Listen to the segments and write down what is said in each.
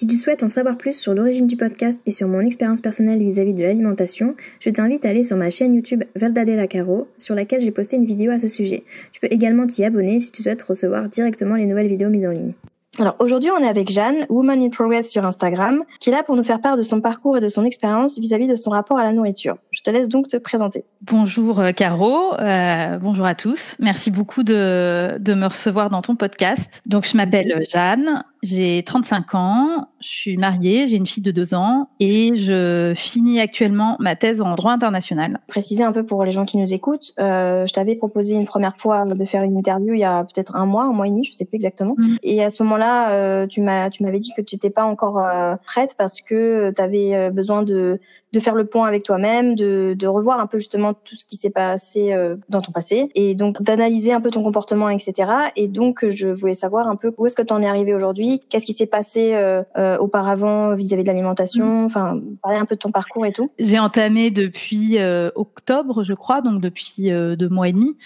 Si tu souhaites en savoir plus sur l'origine du podcast et sur mon expérience personnelle vis-à-vis de l'alimentation, je t'invite à aller sur ma chaîne YouTube Verdadela Caro, sur laquelle j'ai posté une vidéo à ce sujet. Tu peux également t'y abonner si tu souhaites recevoir directement les nouvelles vidéos mises en ligne. Alors aujourd'hui, on est avec Jeanne, Woman in Progress sur Instagram, qui est là pour nous faire part de son parcours et de son expérience vis-à-vis de son rapport à la nourriture. Je te laisse donc te présenter. Bonjour euh, Caro, euh, bonjour à tous. Merci beaucoup de, de me recevoir dans ton podcast. Donc je m'appelle Jeanne, j'ai 35 ans, je suis mariée, j'ai une fille de 2 ans et je finis actuellement ma thèse en droit international. Préciser un peu pour les gens qui nous écoutent, euh, je t'avais proposé une première fois de faire une interview il y a peut-être un mois, un mois et demi, je sais plus exactement. Mm. Et à ce moment-là, euh, tu m'as tu m'avais dit que tu n'étais pas encore euh, prête parce que tu avais euh, besoin de de faire le point avec toi-même, de, de revoir un peu justement tout ce qui s'est passé euh, dans ton passé et donc d'analyser un peu ton comportement, etc. Et donc je voulais savoir un peu où est-ce que tu en es arrivé aujourd'hui Qu'est-ce qui s'est passé euh, euh, auparavant vis-à-vis de l'alimentation mm. Enfin, parler un peu de ton parcours et tout. J'ai entamé depuis euh, octobre, je crois, donc depuis deux mois et demi,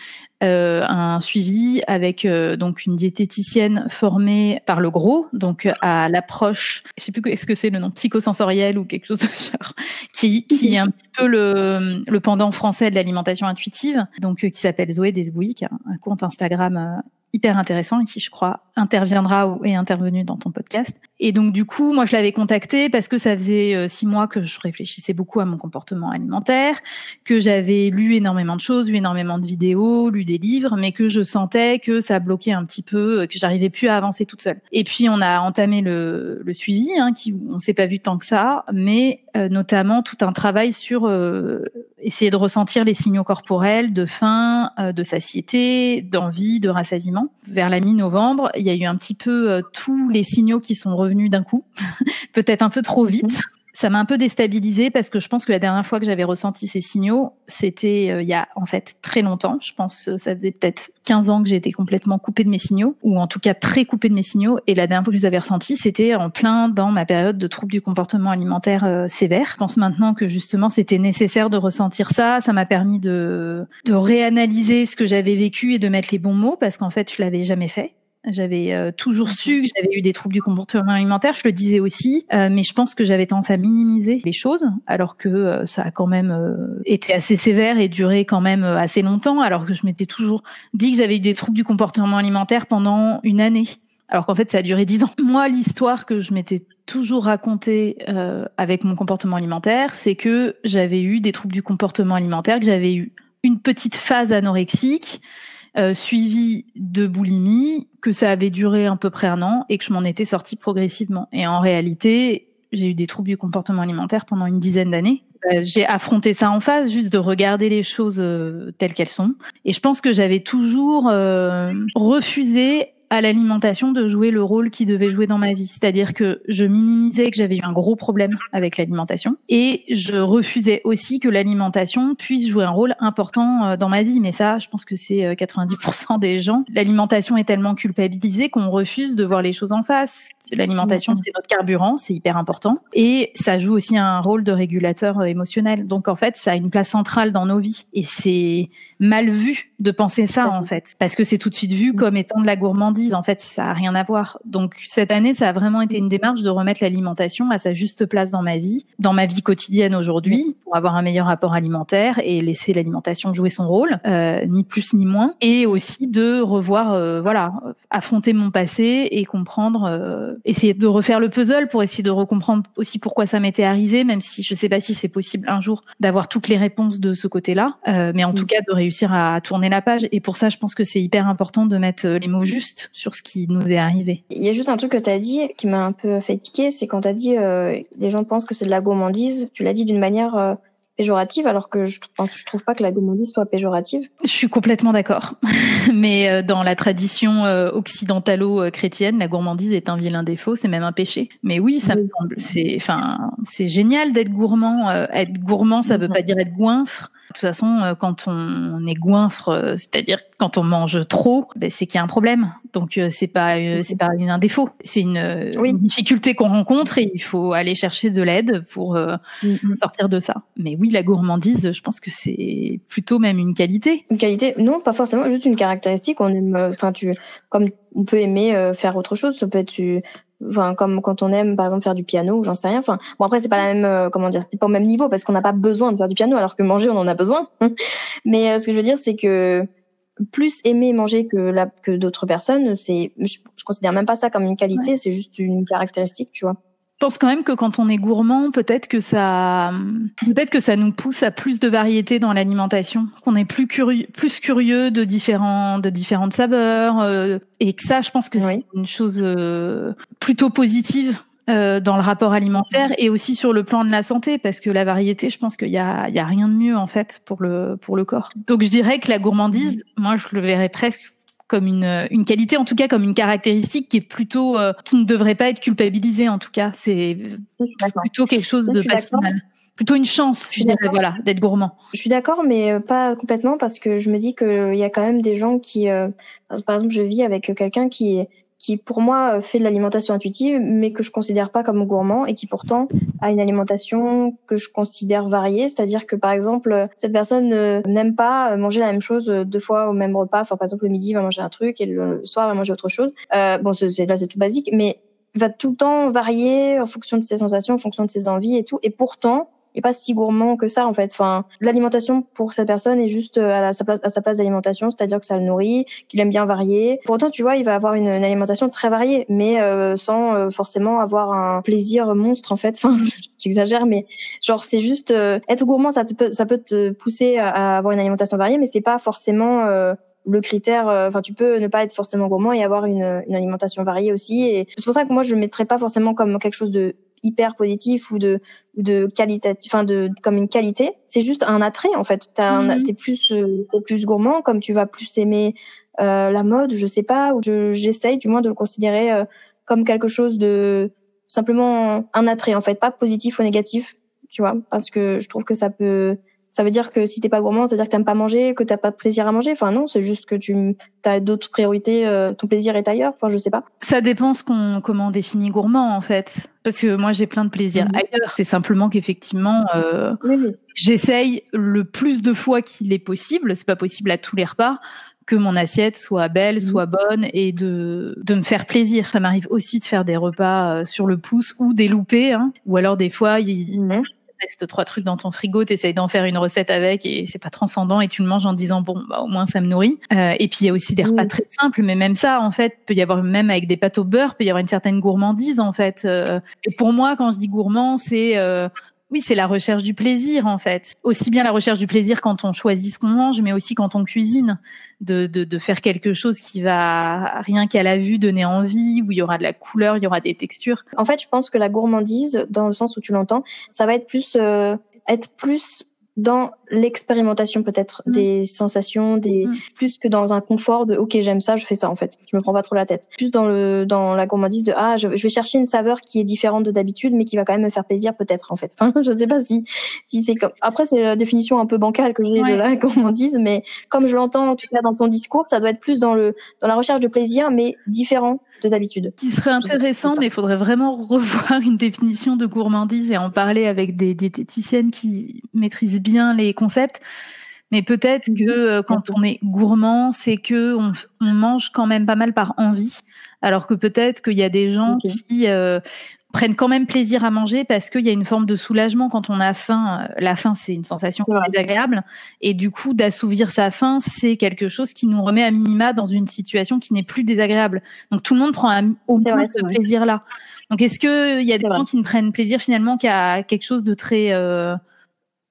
un suivi avec donc une diététicienne formée par le gros, donc à l'approche, je sais plus est-ce que c'est le nom psychosensoriel ou quelque chose de genre, qui, qui est un petit peu le, le pendant français de l'alimentation intuitive, donc qui s'appelle Zoé Desbouilles, qui a un compte Instagram hyper intéressant et qui, je crois, interviendra ou est intervenu dans ton podcast. Et donc, du coup, moi, je l'avais contacté parce que ça faisait euh, six mois que je réfléchissais beaucoup à mon comportement alimentaire, que j'avais lu énormément de choses, vu énormément de vidéos, lu des livres, mais que je sentais que ça bloquait un petit peu, euh, que j'arrivais plus à avancer toute seule. Et puis, on a entamé le, le suivi, hein, qui, on s'est pas vu tant que ça, mais euh, notamment tout un travail sur essayer de ressentir les signaux corporels de faim, de satiété, d'envie, de rassasiement. Vers la mi-novembre, il y a eu un petit peu tous les signaux qui sont revenus d'un coup, peut-être un peu trop vite. Ça m'a un peu déstabilisée parce que je pense que la dernière fois que j'avais ressenti ces signaux, c'était euh, il y a en fait très longtemps. Je pense que ça faisait peut-être 15 ans que été complètement coupée de mes signaux, ou en tout cas très coupée de mes signaux. Et la dernière fois que je les avais ressentis, c'était en plein dans ma période de troubles du comportement alimentaire euh, sévère. Je pense maintenant que justement c'était nécessaire de ressentir ça. Ça m'a permis de, de réanalyser ce que j'avais vécu et de mettre les bons mots parce qu'en fait je l'avais jamais fait. J'avais euh, toujours su que j'avais eu des troubles du comportement alimentaire, je le disais aussi, euh, mais je pense que j'avais tendance à minimiser les choses, alors que euh, ça a quand même été assez sévère et duré quand même assez longtemps, alors que je m'étais toujours dit que j'avais eu des troubles du comportement alimentaire pendant une année, alors qu'en fait ça a duré dix ans. Moi, l'histoire que je m'étais toujours racontée avec mon comportement alimentaire, c'est que j'avais eu des troubles du comportement alimentaire, que j'avais eu une petite phase anorexique euh, suivi de boulimie, que ça avait duré à peu près un an et que je m'en étais sortie progressivement. Et en réalité, j'ai eu des troubles du comportement alimentaire pendant une dizaine d'années. Euh, j'ai affronté ça en face, juste de regarder les choses euh, telles qu'elles sont. Et je pense que j'avais toujours refusé à l'alimentation de jouer le rôle qui devait jouer dans ma vie. C'est-à-dire que je minimisais que j'avais eu un gros problème avec l'alimentation et je refusais aussi que l'alimentation puisse jouer un rôle important euh, dans ma vie. Mais ça, je pense que c'est 90% euh, des gens. L'alimentation est tellement culpabilisée qu'on refuse de voir les choses en face. L'alimentation, c'est notre carburant, c'est hyper important. Et ça joue aussi un rôle de régulateur euh, émotionnel. Donc en fait, ça a une place centrale dans nos vies. Et c'est mal vu de penser ça, en fait. Parce que c'est tout de suite vu comme étant de la gourmandise en fait, ça a rien à voir. Donc cette année, ça a vraiment été une démarche de remettre l'alimentation à sa juste place dans ma vie, dans ma vie quotidienne aujourd'hui, pour avoir un meilleur rapport alimentaire et laisser l'alimentation jouer son rôle, euh, ni plus ni moins, et aussi de revoir, euh, voilà, affronter mon passé et comprendre, euh, essayer de refaire le puzzle pour essayer de recomprendre aussi pourquoi ça m'était arrivé, même si je sais pas si c'est possible un jour d'avoir toutes les réponses de ce côté-là, mais en tout cas de réussir à tourner la page. Et pour ça, je pense que c'est hyper important de mettre les mots justes sur ce qui nous est arrivé. Il y a juste un truc que tu as dit qui m'a un peu fait tiquer, c'est quand tu as dit euh, les gens pensent que c'est de la gourmandise, tu l'as dit d'une manière euh, péjorative, alors que je, je trouve pas que la gourmandise soit péjorative. Je suis complètement d'accord. Mais euh, dans la tradition euh, occidentalo-chrétienne, la gourmandise est un vilain défaut, c'est même un péché. Mais oui, ça me semble. C'est, enfin, c'est génial d'être gourmand. Être gourmand, ça veut pas dire être goinfre. De toute façon, quand on est goinfre, c'est-à-dire quand on mange trop, ben, c'est qu'il y a un problème. Donc c'est pas c'est pas un défaut, c'est une, une, difficulté qu'on rencontre et il faut aller chercher de l'aide pour mm-hmm. sortir de ça. Mais oui, la gourmandise, je pense que c'est plutôt même une qualité. Une qualité? Non, pas forcément, juste une caractéristique. On aime, enfin, tu, comme on peut aimer euh, faire autre chose, ça peut être, enfin, comme quand on aime, par exemple, faire du piano ou j'en sais rien. Enfin, bon après, c'est pas la même, euh, comment dire, c'est pas au même niveau parce qu'on n'a pas besoin de faire du piano, alors que manger, on en a besoin. Mais euh, ce que je veux dire, c'est que plus aimer manger que la, que d'autres personnes, c'est, je, je considère même pas ça comme une qualité, c'est juste une caractéristique, tu vois. Je pense quand même que quand on est gourmand, peut-être que ça, peut-être que ça nous pousse à plus de variété dans l'alimentation, qu'on est plus curieux, plus curieux de différents, de différentes saveurs, euh, et que ça, je pense que c'est une chose euh, plutôt positive euh, dans le rapport alimentaire et aussi sur le plan de la santé parce que la variété je pense qu'il y a, il y a rien de mieux en fait pour le pour le corps donc je dirais que la gourmandise moi je le verrais presque comme une, une qualité, en tout cas comme une caractéristique qui est plutôt, euh, qui ne devrait pas être culpabilisée en tout cas. C'est plutôt quelque chose de mal. Plutôt une chance, je, dirais, voilà, d'être gourmand. Je suis d'accord, mais euh, pas complètement parce que je me dis qu'il y a quand même des gens qui, euh, par exemple, je vis avec quelqu'un qui qui pour moi fait de l'alimentation intuitive, mais que je considère pas comme gourmand et qui pourtant a une alimentation que je considère variée. C'est-à-dire que par exemple, cette personne n'aime pas manger la même chose deux fois au même repas. Par exemple, le midi, il va manger un truc et le soir, il va manger autre chose. Euh, bon, c'est, là, c'est tout basique, mais va tout le temps varier en fonction de ses sensations, en fonction de ses envies et tout. Et pourtant, et pas si gourmand que ça en fait. Enfin, l'alimentation pour cette personne est juste euh, à sa place, d'alimentation, c'est-à-dire que ça le nourrit, qu'il aime bien varier. Pourtant, tu vois, il va avoir une, alimentation très variée, mais euh, sans euh, forcément avoir un plaisir monstre en fait. Enfin, j'exagère, mais genre c'est juste être gourmand, ça peut, ça peut te pousser à, avoir une alimentation variée, mais c'est pas forcément le critère, enfin tu peux ne pas être forcément gourmand et avoir une, une alimentation variée aussi. Et c'est pour ça que moi je ne mettrais pas forcément comme quelque chose de hyper positif ou de ou de qualitatif, enfin de comme une qualité. C'est juste un attrait en fait. T'as mm t'es plus euh, t'es plus gourmand, comme tu vas plus aimer euh, la mode, je sais pas, ou j'essaye du moins de le considérer euh, comme quelque chose de simplement un attrait en fait, pas positif ou négatif, tu vois, parce que je trouve que ça peut ça veut dire que si t'es pas gourmand, c'est-à-dire que t'aimes pas manger, que t'as pas de plaisir à manger. Enfin non, c'est juste que tu as d'autres priorités, euh, ton plaisir est ailleurs. Enfin je sais pas. Ça dépend ce qu'on comment on définit gourmand en fait. Parce que moi j'ai plein de plaisir mhm. ailleurs. C'est simplement qu'effectivement euh, j'essaye le plus de fois qu'il est possible. C'est pas possible à tous les repas que mon assiette soit belle, mhm. soit bonne et de, de me faire plaisir. Ça m'arrive aussi de faire des repas euh, sur le pouce ou des loupés, hein. ou alors des fois, il, mhm testes trois trucs dans ton frigo, t'essayes d'en faire une recette avec et c'est pas transcendant et tu le manges en disant bon bah au moins ça me nourrit. Euh, et puis il y a aussi des repas très simples, mais même ça en fait peut y avoir même avec des pâtes au beurre peut y avoir une certaine gourmandise en fait. Euh, et pour moi quand je dis gourmand c'est euh, oui, c'est la recherche du plaisir en fait. Aussi bien la recherche du plaisir quand on choisit ce qu'on mange, mais aussi quand on cuisine, de, de, de faire quelque chose qui va rien qu'à la vue donner envie, où il y aura de la couleur, il y aura des textures. En fait, je pense que la gourmandise, dans le sens où tu l'entends, ça va être plus euh, être plus dans l'expérimentation peut-être mm. des sensations, des mm. plus que dans un confort de ok j'aime ça, je fais ça en fait, je me prends pas trop la tête. Plus dans le dans la gourmandise de ah je, vais chercher une saveur qui est différente de d'habitude mais qui va quand même me faire plaisir peut-être en fait. Enfin je sais pas si si c'est comme après c'est la définition un peu bancale que j'ai de la gourmandise mais comme je l'entends en tout cas dans ton discours ça doit être plus dans le dans la recherche de plaisir mais différent de d'habitude. Qui serait intéressant, mais il faudrait vraiment revoir une définition de gourmandise et en parler avec des diététiciennes qui maîtrisent bien les concepts. Mais peut-être que euh, quand on est gourmand, c'est que on, mange quand même pas mal par envie, alors que peut-être qu'il y a des gens qui euh, prennent quand même plaisir à manger parce qu'il y a une forme de soulagement quand on a faim. La faim, c'est une sensation désagréable. Et du coup, d'assouvir sa faim, c'est quelque chose qui nous remet à minima dans une situation qui n'est plus désagréable. Donc tout le monde prend au moins ce plaisir-là. Donc est-ce qu'il y a des gens qui ne prennent plaisir finalement qu'à quelque chose de très... Euh...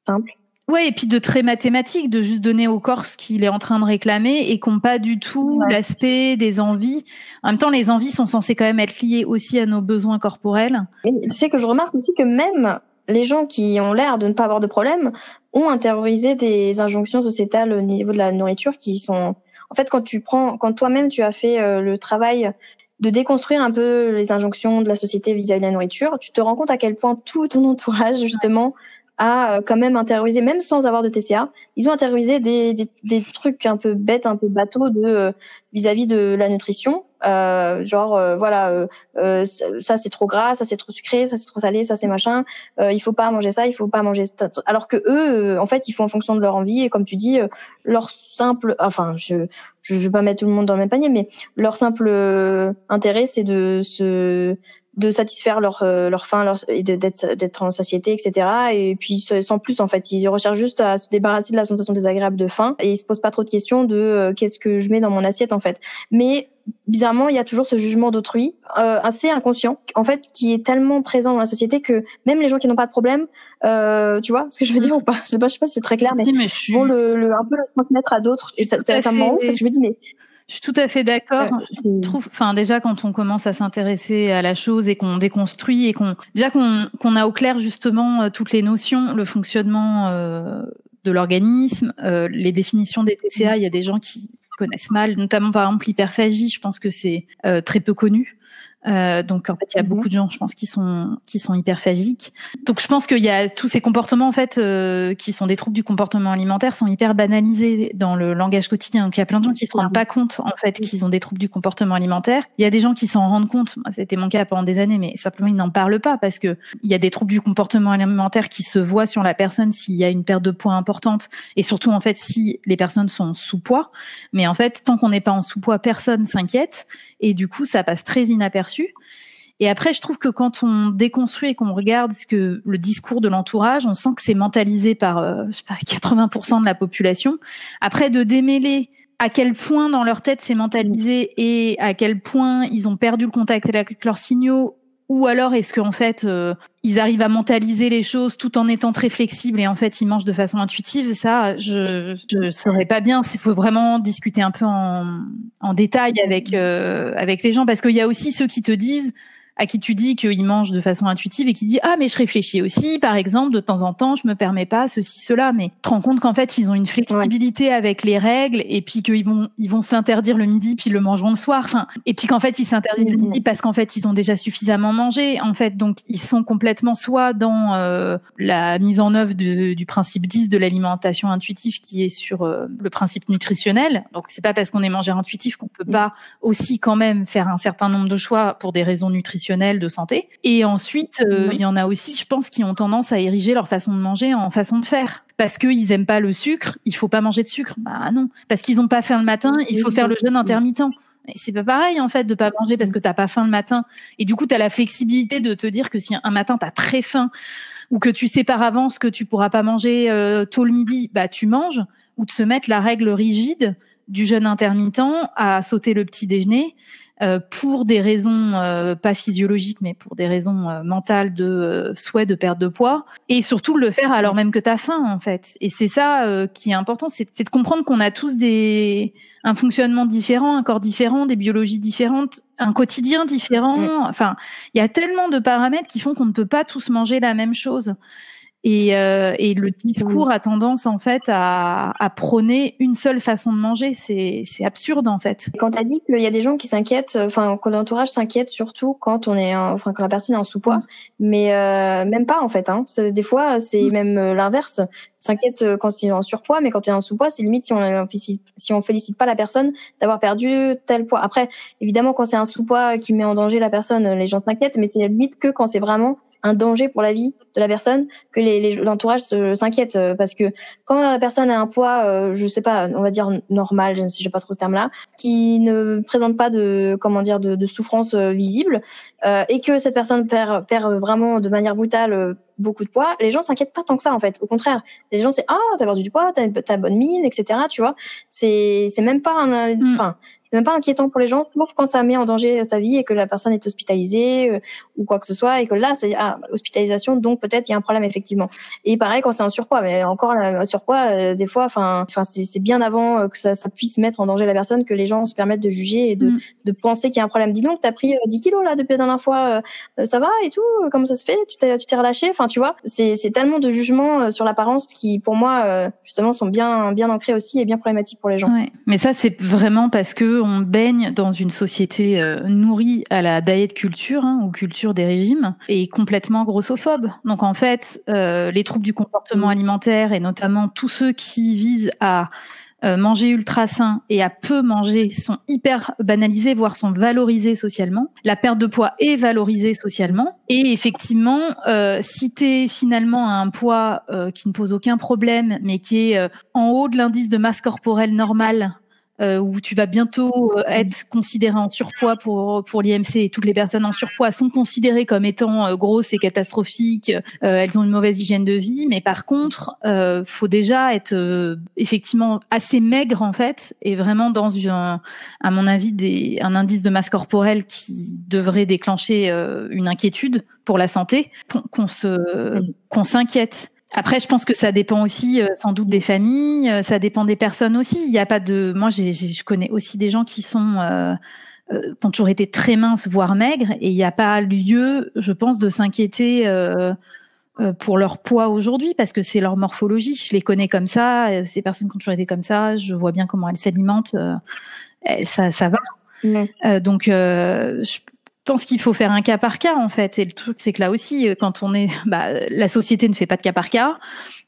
Simple Ouais, et puis de très mathématique, de juste donner au corps ce qu'il est en train de réclamer et qu'on pas du tout l'aspect des envies. En même temps, les envies sont censées quand même être liées aussi à nos besoins corporels. tu sais que je remarque aussi que même les gens qui ont l'air de ne pas avoir de problème ont intériorisé des injonctions sociétales au niveau de la nourriture qui sont en fait quand tu prends quand toi-même tu as fait euh, le travail de déconstruire un peu les injonctions de la société vis-à-vis de la nourriture, tu te rends compte à quel point tout ton entourage justement a euh, quand même intériorisé, même sans avoir de TCA, ils ont intériorisé des, des, des trucs un peu bêtes, un peu bateaux de euh, vis-à-vis de la nutrition. Euh, genre euh, voilà, euh, ça, c'est trop gras, ça c'est trop sucré, ça c'est trop salé, ça c'est machin. il faut pas manger ça, il faut pas manger. Ça. Alors que eux, en fait, ils font en fonction de leur envie et comme tu dis, leur simple, enfin, je je vais pas mettre tout le monde dans le même panier, mais leur simple intérêt, c'est de se de satisfaire leur euh, leur faim leur, et d'être d'être en satiété etc et puis sans plus en fait ils recherchent juste à se débarrasser de la sensation désagréable de faim et ils se posent pas trop de questions de euh, qu'est-ce que je mets dans mon assiette en fait. Mais bizarrement il y a toujours ce jugement d'autrui euh, assez inconscient en fait qui est tellement présent dans la société que même les gens qui n'ont pas de problème euh, tu vois ce que je veux dire ou pas? Je sais pas je sais pas si c'est très clair mais, vont le, le, un peu le transmettre à d'autres et ça ça, ça me parce que je me dis mais je suis tout à fait d'accord. je trouve, enfin déjà quand on commence à s'intéresser à la chose et qu'on déconstruit et qu'on déjà qu'on qu'on a au clair justement euh, toutes les notions, le fonctionnement euh, de l'organisme, euh, les définitions des TCA, il y a des gens qui connaissent mal, notamment par exemple l'hyperphagie. Je pense que c'est euh, très peu connu. Euh, donc en fait, il y a mhm. beaucoup de gens, je pense, qui sont qui sont hyperphagiques. Donc je pense qu'il y a tous ces comportements en fait euh, qui sont des troubles du comportement alimentaire sont hyper banalisés dans le langage quotidien. Donc il y a plein de gens qui se rendent pas compte en fait qu'ils ont des troubles du comportement alimentaire. Il y a des gens qui s'en rendent compte. C'était mon cas pendant des années, mais simplement ils n'en parlent pas parce que il y a des troubles du comportement alimentaire qui se voient sur la personne s'il y a une perte de poids importante et surtout en fait si les personnes sont sous poids. Mais en fait, tant qu'on n'est pas en sous poids, personne s'inquiète et du coup ça passe très inaperçu. Et après, je trouve que quand on déconstruit et qu'on regarde ce que le discours de l'entourage, on sent que c'est mentalisé par euh, je sais pas, 80% de la population. Après, de démêler à quel point dans leur tête c'est mentalisé et à quel point ils ont perdu le contact avec leurs signaux ou alors est-ce qu'en fait euh, ils arrivent à mentaliser les choses tout en étant très flexibles et en fait ils mangent de façon intuitive Ça, je je saurais pas bien. Il faut vraiment discuter un peu en, en détail avec euh, avec les gens parce qu'il y a aussi ceux qui te disent à qui tu dis qu'il mange de façon intuitive et qui dit ah mais je réfléchis aussi par exemple de temps en temps je me permets pas ceci cela. Mais tu te rends compte qu'en fait ils ont une flexibilité avec les règles et puis qu'ils vont ils vont s'interdire le midi puis ils le mangeront le soir. Enfin et puis qu'en fait ils s'interdisent le midi parce qu'en fait ils ont déjà suffisamment mangé. En fait donc ils sont complètement soit dans euh, la mise en œuvre du principe 10 de l'alimentation intuitive qui est sur euh, le principe nutritionnel. Donc c'est pas parce qu'on est mangeur intuitif qu'on peut pas aussi quand même faire un certain nombre de choix pour des raisons nutritionnelles de santé. Et ensuite, euh, il y en a aussi, je pense, qui ont tendance à ériger leur façon de manger en façon de faire. Parce qu'ils aiment pas le sucre, il faut pas manger de sucre. Bah non. Parce qu'ils ont pas faim le matin, il faut faire le jeûne intermittent. Et c'est pas pareil en fait de pas manger parce que t'as pas faim le matin. Et du coup, tu as la flexibilité de te dire que si un matin tu as très faim ou que tu sais par avance que tu pourras pas manger euh, tôt le midi, bah tu manges ou de se mettre la règle rigide du jeûne intermittent à sauter le petit déjeuner pour des raisons euh, pas physiologiques, mais pour des raisons euh, mentales de souhait de perte de poids, et surtout le faire alors même que tu as faim en fait. Et c'est ça qui est important, c'est de comprendre qu'on a tous des un fonctionnement différent, un corps différent, des biologies différentes, un quotidien différent. Enfin, il y a tellement de paramètres qui font qu'on ne peut pas tous manger la même chose. Et, euh, et, le discours a tendance en fait à, à prôner une seule façon de manger. C'est, c'est absurde en fait. Quand tu as dit qu'il y a des gens qui s'inquiètent, enfin que l'entourage s'inquiète surtout quand on est, enfin quand la personne est en sous-poids, mm. mais euh, même pas en fait. Hein. Des fois c'est mm. même euh, l'inverse. S'inquiète euh, quand c'est en surpoids, mais quand tu es en sous-poids, c'est limite si on si on félicite pas la personne d'avoir perdu tel poids. Après, évidemment quand c'est un sous-poids qui met en danger la personne, les gens s'inquiètent, mais c'est limite que quand c'est vraiment un danger pour la vie de la personne que les, l'entourage s'inquiète euh, parce que quand la personne a un poids, euh, je sais pas, on va dire normal, même si j'ai pas trop ce terme-là, qui ne présente pas de comment dire de, de souffrance euh, visible et que cette personne perd perd vraiment de manière brutale beaucoup de poids, les gens s'inquiètent pas tant que ça en fait. Au contraire, les gens c'est ah t'as perdu du poids, t'as, t'as bonne mine, etc. Tu vois, c'est c'est même pas un, mm. Enfin même pas inquiétant pour les gens, sauf quand ça met en danger sa vie et que la personne est hospitalisée ou quoi que ce soit, et que là, c'est ah, hospitalisation, donc peut-être il y a un problème effectivement. Et pareil quand c'est un surpoids, mais encore un surpoids, des fois, enfin, enfin, c'est bien avant que ça, ça, puisse mettre en danger la personne que les gens se permettent de juger et de, mm. de penser qu'il y a un problème. Dis donc, t'as pris 10 kilos là depuis la dernière fois, ça va et tout, comment ça se fait Tu t'es, tu t'es relâché Enfin, tu vois, c'est, c'est tellement de jugements sur l'apparence qui, pour moi, justement, sont bien, bien ancrés aussi et bien problématiques pour les gens. Ouais. Mais ça, c'est vraiment parce que on baigne dans une société euh, nourrie à la diet culture hein, ou culture des régimes et complètement grossophobe. Donc en fait, euh, les troubles du comportement alimentaire et notamment tous ceux qui visent à euh, manger ultra sain et à peu manger sont hyper banalisés, voire sont valorisés socialement. La perte de poids est valorisée socialement. Et effectivement, euh, si tu finalement à un poids euh, qui ne pose aucun problème, mais qui est en haut de l'indice de masse corporelle normale, euh, où tu vas bientôt euh, être considéré en surpoids pour pour l'IMC et toutes les personnes en surpoids sont considérées comme étant euh, grosses et catastrophiques. elles ont une mauvaise hygiène de vie, mais par contre, euh, faut déjà être effectivement assez maigre en fait et vraiment dans un, à mon avis, des, un indice de masse corporelle qui devrait déclencher une inquiétude pour la santé, qu'on se qu'on s'inquiète après, je pense que ça dépend aussi euh, sans doute des familles, euh, ça dépend des personnes aussi. Il n'y a pas de, moi, j'ai, je connais aussi des gens qui sont euh, euh, qui ont toujours été très minces, voire maigres, et il n'y a pas lieu, je pense, de s'inquiéter euh, pour leur poids aujourd'hui parce que c'est leur morphologie. Je les connais comme ça. Ces personnes qui ont toujours été comme ça, je vois bien comment elles s'alimentent. ça, ça va. donc, je pense qu'il faut faire un cas par cas en fait. Et le truc, c'est que là aussi, euh, quand on est, bah, la société ne fait pas de cas par cas.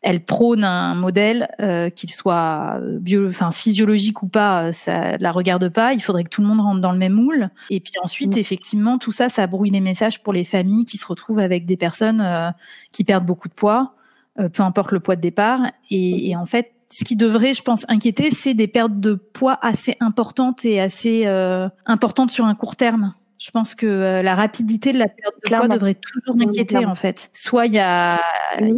Elle prône un modèle, euh, qu'il soit bio, enfin physiologique ou pas, euh, ça la regarde pas. Il faudrait que tout le monde rentre dans le même moule. Et puis ensuite, mm. effectivement, tout ça, ça brouille les messages pour les familles qui se retrouvent avec des personnes qui perdent beaucoup de poids, peu importe le poids de départ. Et, et en fait, ce qui devrait, je pense, inquiéter, c'est des pertes de poids assez importantes et assez importantes sur un court terme. Je pense que euh, la rapidité de la perte de poids devrait toujours m'inquiéter en fait. Soit il y a,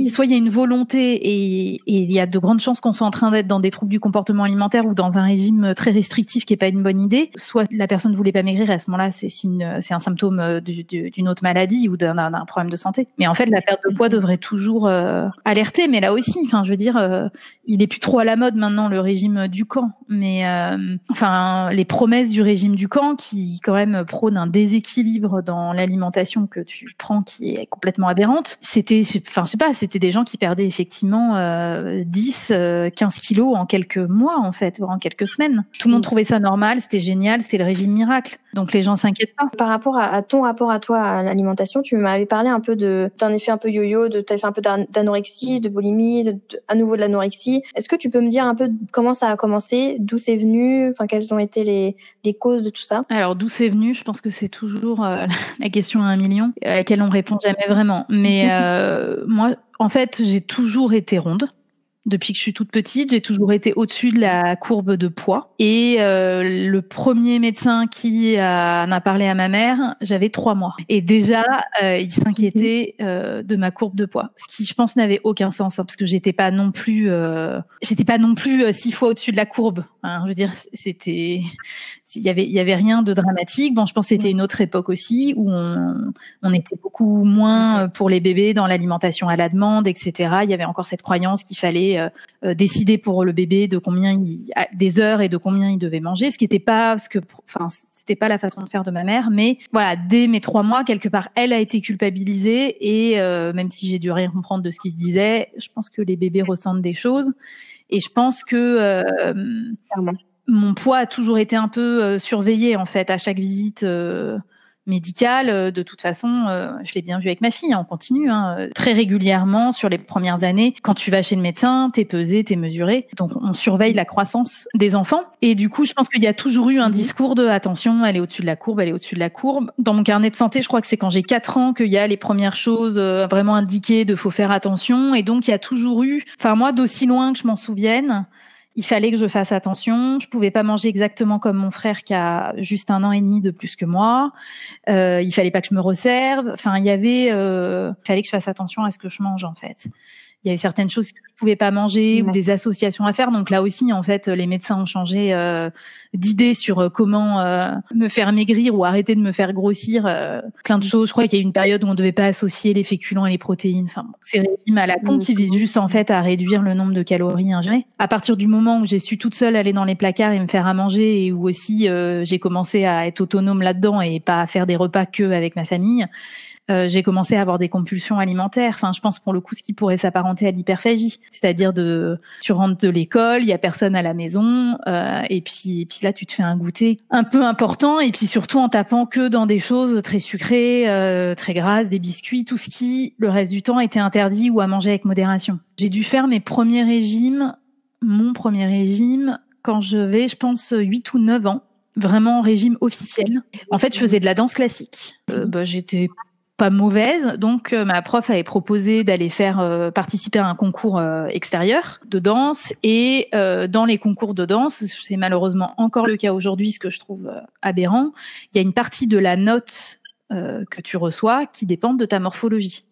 soit il y a une volonté et, il y a de grandes chances qu'on soit en train d'être dans des troubles du comportement alimentaire ou dans un régime très restrictif qui est pas une bonne idée. Soit la personne ne voulait pas maigrir à ce moment-là, c'est c'est un symptôme euh, d'une autre maladie ou d'un problème de santé. Mais en fait, la perte de poids devrait toujours euh, alerter. Mais là aussi, enfin, je veux dire, il est plus trop à la mode maintenant le régime du camp. Mais enfin, les promesses du régime du camp qui quand même prônent un déséquilibre dans l'alimentation que tu prends qui est complètement aberrante. C'était, enfin, je sais pas, c'était des gens qui perdaient effectivement euh, 10, 15 euh, kilos en quelques mois, en fait, voire en quelques semaines. Tout le monde trouvait ça normal, c'était génial, c'était le régime miracle. Donc les gens s'inquiètent pas. Par rapport à, ton rapport à toi à l'alimentation, tu m'avais parlé un peu de d'un effet un peu yo-yo, de t'avais fait un peu d'anorexie, de boulimie, de, à nouveau de l'anorexie. Est-ce que tu peux me dire un peu comment ça a commencé, d'où c'est venu, enfin quelles ont été les, les causes de tout ça? Alors d'où c'est venu, je pense que c'est toujours euh, la question à un million, à laquelle on répond jamais vraiment. Mais euh, moi, en fait, j'ai toujours été ronde. Depuis que je suis toute petite, j'ai toujours été au-dessus de la courbe de poids. Et euh, le premier médecin qui en a parlé à ma mère, j'avais trois mois. Et déjà, euh, il s'inquiétait euh, de ma courbe de poids, ce qui, je pense, n'avait aucun sens hein, parce que j'étais pas non plus, j'étais pas non plus six fois au-dessus de la courbe. Hein. je veux dire, c'était, il y avait, il y avait rien de dramatique. Bon, je pense que c'était une autre époque aussi où on, on était beaucoup moins pour les bébés dans l'alimentation à la demande, etc. Il y avait encore cette croyance qu'il fallait euh, euh, décider pour le bébé de combien il, des heures et de combien il devait manger, ce qui n'était pas ce que, enfin, c'était pas la façon de faire de ma mère, mais voilà, dès mes trois mois, quelque part, elle a été culpabilisée et euh, même si j'ai dû rien comprendre de ce qui se disait, je pense que les bébés ressentent des choses. Et je pense que mon poids a toujours été un peu surveillé en fait à chaque visite médicale. Euh, de toute façon, euh, je l'ai bien vu avec ma fille, hein, on continue hein, euh, très régulièrement sur les premières années. Quand tu vas chez le médecin, t'es pesé, t'es mesuré. Donc on surveille la croissance des enfants. Et du coup, je pense qu'il y a toujours eu un mhm. discours de attention, elle est au-dessus de la courbe, elle est au-dessus de la courbe. Dans mon carnet de santé, je crois que c'est quand j'ai 4 ans qu'il y a les premières choses vraiment indiquées de faut faire attention. Et donc il y a toujours eu, enfin moi d'aussi loin que je m'en souvienne, il fallait que je fasse attention. Je pouvais pas manger exactement comme mon frère qui a juste un an et demi de plus que moi. Euh, il fallait pas que je me resserve. Enfin, il y avait, euh, fallait que je fasse attention à ce que je mange en fait. Il y avait certaines choses que je pouvais pas manger ou des associations à faire. Donc là aussi, en fait, les médecins ont changé euh, d'idée sur euh, comment euh, me faire maigrir ou arrêter de me faire grossir. plein de choses. Je crois qu'il y a eu une période où on devait pas associer les féculents et les protéines. Enfin, ces régimes à la con qui visent juste en fait à réduire le nombre de calories ingérées. À partir du moment où j'ai su toute seule aller dans les placards et me faire à manger et où aussi j'ai commencé à être autonome là-dedans et pas à faire des repas que avec ma famille euh, j'ai commencé à avoir des compulsions alimentaires. Enfin, je pense pour le coup ce qui pourrait s'apparenter à l'hyperphagie, c'est-à-dire de tu rentres de l'école, il y a personne à la maison, euh, et puis puis là tu te fais un goûter un peu important, et puis surtout en tapant que dans des choses très sucrées, euh, très grasses, des biscuits, tout ce qui le reste du temps était interdit ou à manger avec modération. J'ai dû faire mes premiers régimes, mon premier régime quand je vais, je pense, 8 ou 9 ans vraiment régime officiel. En fait, je faisais de la danse classique. Euh, bah, j'étais pas mauvaise. Donc euh, ma prof avait proposé d'aller faire euh, participer à un concours euh, extérieur de danse et dans les concours de danse, c'est malheureusement encore le cas aujourd'hui, ce que je trouve aberrant. Il y a une partie de la note que tu reçois qui dépend de ta morphologie.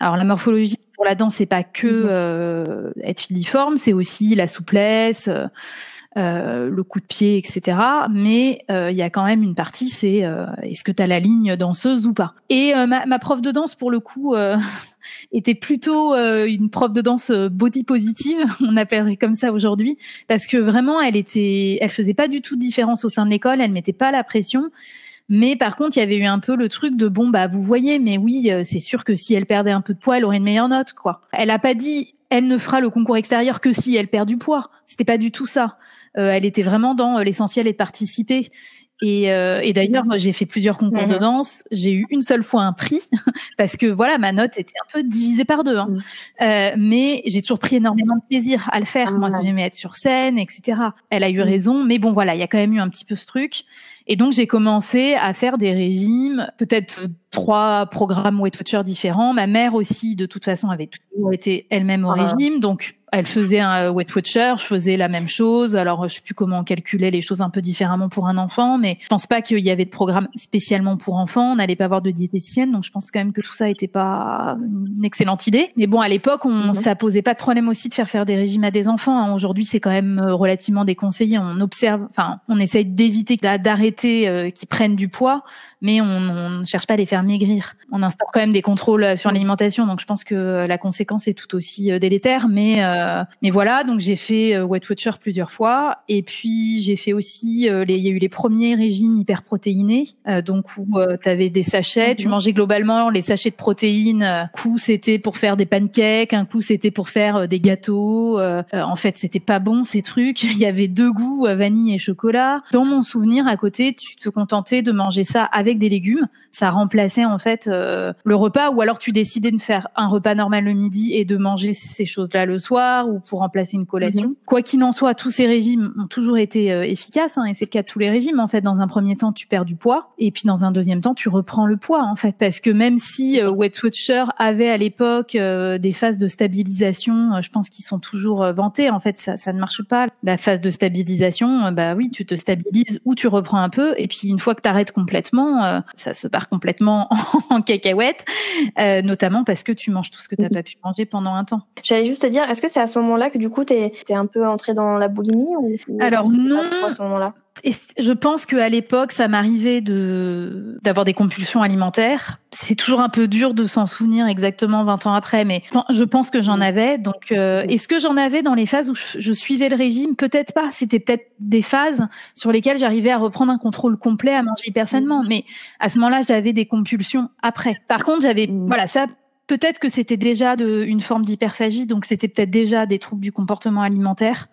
Alors la morphologie pour la danse, c'est pas que mmh. être filiforme, c'est aussi la souplesse euh, le coup de pied, etc. Mais euh, il y a quand même une partie, c'est euh, est-ce que tu as la ligne danseuse ou pas? Et ma, ma, prof de danse, pour le coup, était plutôt une prof de danse body positive, on appellerait comme ça aujourd'hui, parce que vraiment, elle était, elle faisait pas du tout de différence au sein de l'école, elle mettait pas la pression. Mais par contre, il y avait eu un peu le truc de bon bah vous voyez, mais oui, c'est sûr que si elle perdait un peu de poids, elle aurait une meilleure note quoi. Elle a pas dit elle ne fera le concours extérieur que si elle perd du poids. C'était pas du tout ça. Euh, elle était vraiment dans euh, l'essentiel et de participer. Et, euh, et d'ailleurs, moi, j'ai fait plusieurs concours de danse. J'ai eu une seule fois un prix parce que voilà, ma note était un peu divisée par deux. Hein. Mm. Euh, mais j'ai toujours pris énormément de plaisir à le faire. Ah, moi, j'aimais être sur scène, etc. Elle a eu raison, mais bon, voilà, il y a quand même eu un petit peu ce truc. Et donc, j'ai commencé à faire des régimes, peut-être trois programmes Weight Watcher différents. Ma mère aussi, de toute façon, avait toujours été elle-même au ah. régime. Donc, elle faisait un Weight Watcher, je faisais la même chose. Alors, je sais plus comment on calculait les choses un peu différemment pour un enfant, mais je pense pas qu'il y avait de programme spécialement pour enfants. On n'allait pas avoir de diététicienne, donc je pense quand même que tout ça était pas une excellente idée. Mais bon, à l'époque, on, mhm. ça posait pas de problème aussi de faire faire des régimes à des enfants. Hein. Aujourd'hui, c'est quand même euh, relativement déconseillé. On observe, enfin, on essaye d'éviter d'arrêter euh, qu'ils prennent du poids, mais on ne cherche pas à les faire maigrir. On instaure quand même des contrôles euh, sur l'alimentation, donc je pense que la conséquence est tout aussi délétère, mais euh, mais voilà, donc j'ai fait euh, Weight Watcher plusieurs fois, et puis j'ai fait aussi, euh, les, il y a eu les premiers régimes hyperprotéinés, donc où tu avais des sachets, tu mhm. mangeais globalement les sachets de protéines. Un coup c'était pour faire des pancakes, un coup c'était pour faire des gâteaux. en fait, c'était pas bon ces trucs. Il y avait deux goûts, vanille et chocolat. Dans mon souvenir, à côté, tu te contentais de manger ça avec des légumes. Ça remplaçait en fait le repas, ou alors tu décidais de faire un repas normal le midi et de manger ces choses-là le soir ou pour remplacer une collation. Mhm. Quoi qu'il en soit, tous ces régimes ont toujours été euh, efficaces, hein, et c'est le cas de tous les régimes. En fait, dans un premier temps, tu perds du poids, et puis dans un deuxième temps, tu reprends le poids, en fait, parce que même si euh, Weight Watcher avait à l'époque euh, des phases de stabilisation, je pense qu'ils sont toujours vantés. En fait, ça, ça ne marche pas. La phase de stabilisation, bah oui, tu te stabilises ou tu reprends un peu, et puis une fois que tu arrêtes complètement, ça se part complètement en cacahuète, notamment parce que tu manges tout ce que tu n'as pas pu manger pendant un temps. J'allais juste te dire, est-ce que c'est à ce moment-là que du coup, tu es, un peu entré dans la boulimie ou, Alors non. à ce moment-là? Et je pense qu'à l'époque, ça m'arrivait de d'avoir des compulsions alimentaires. C'est toujours un peu dur de s'en souvenir exactement 20 ans après, mais je pense que j'en avais. Donc, euh, est-ce que j'en avais dans les phases où je, suivais le régime? Peut-être pas. C'était peut-être des phases sur lesquelles j'arrivais à reprendre un contrôle complet, à manger hyper sainement. Mais à ce moment-là, j'avais des compulsions après. Par contre, j'avais voilà ça peut-être que c'était déjà une forme d'hyperphagie, donc c'était peut-être déjà des troubles du comportement alimentaire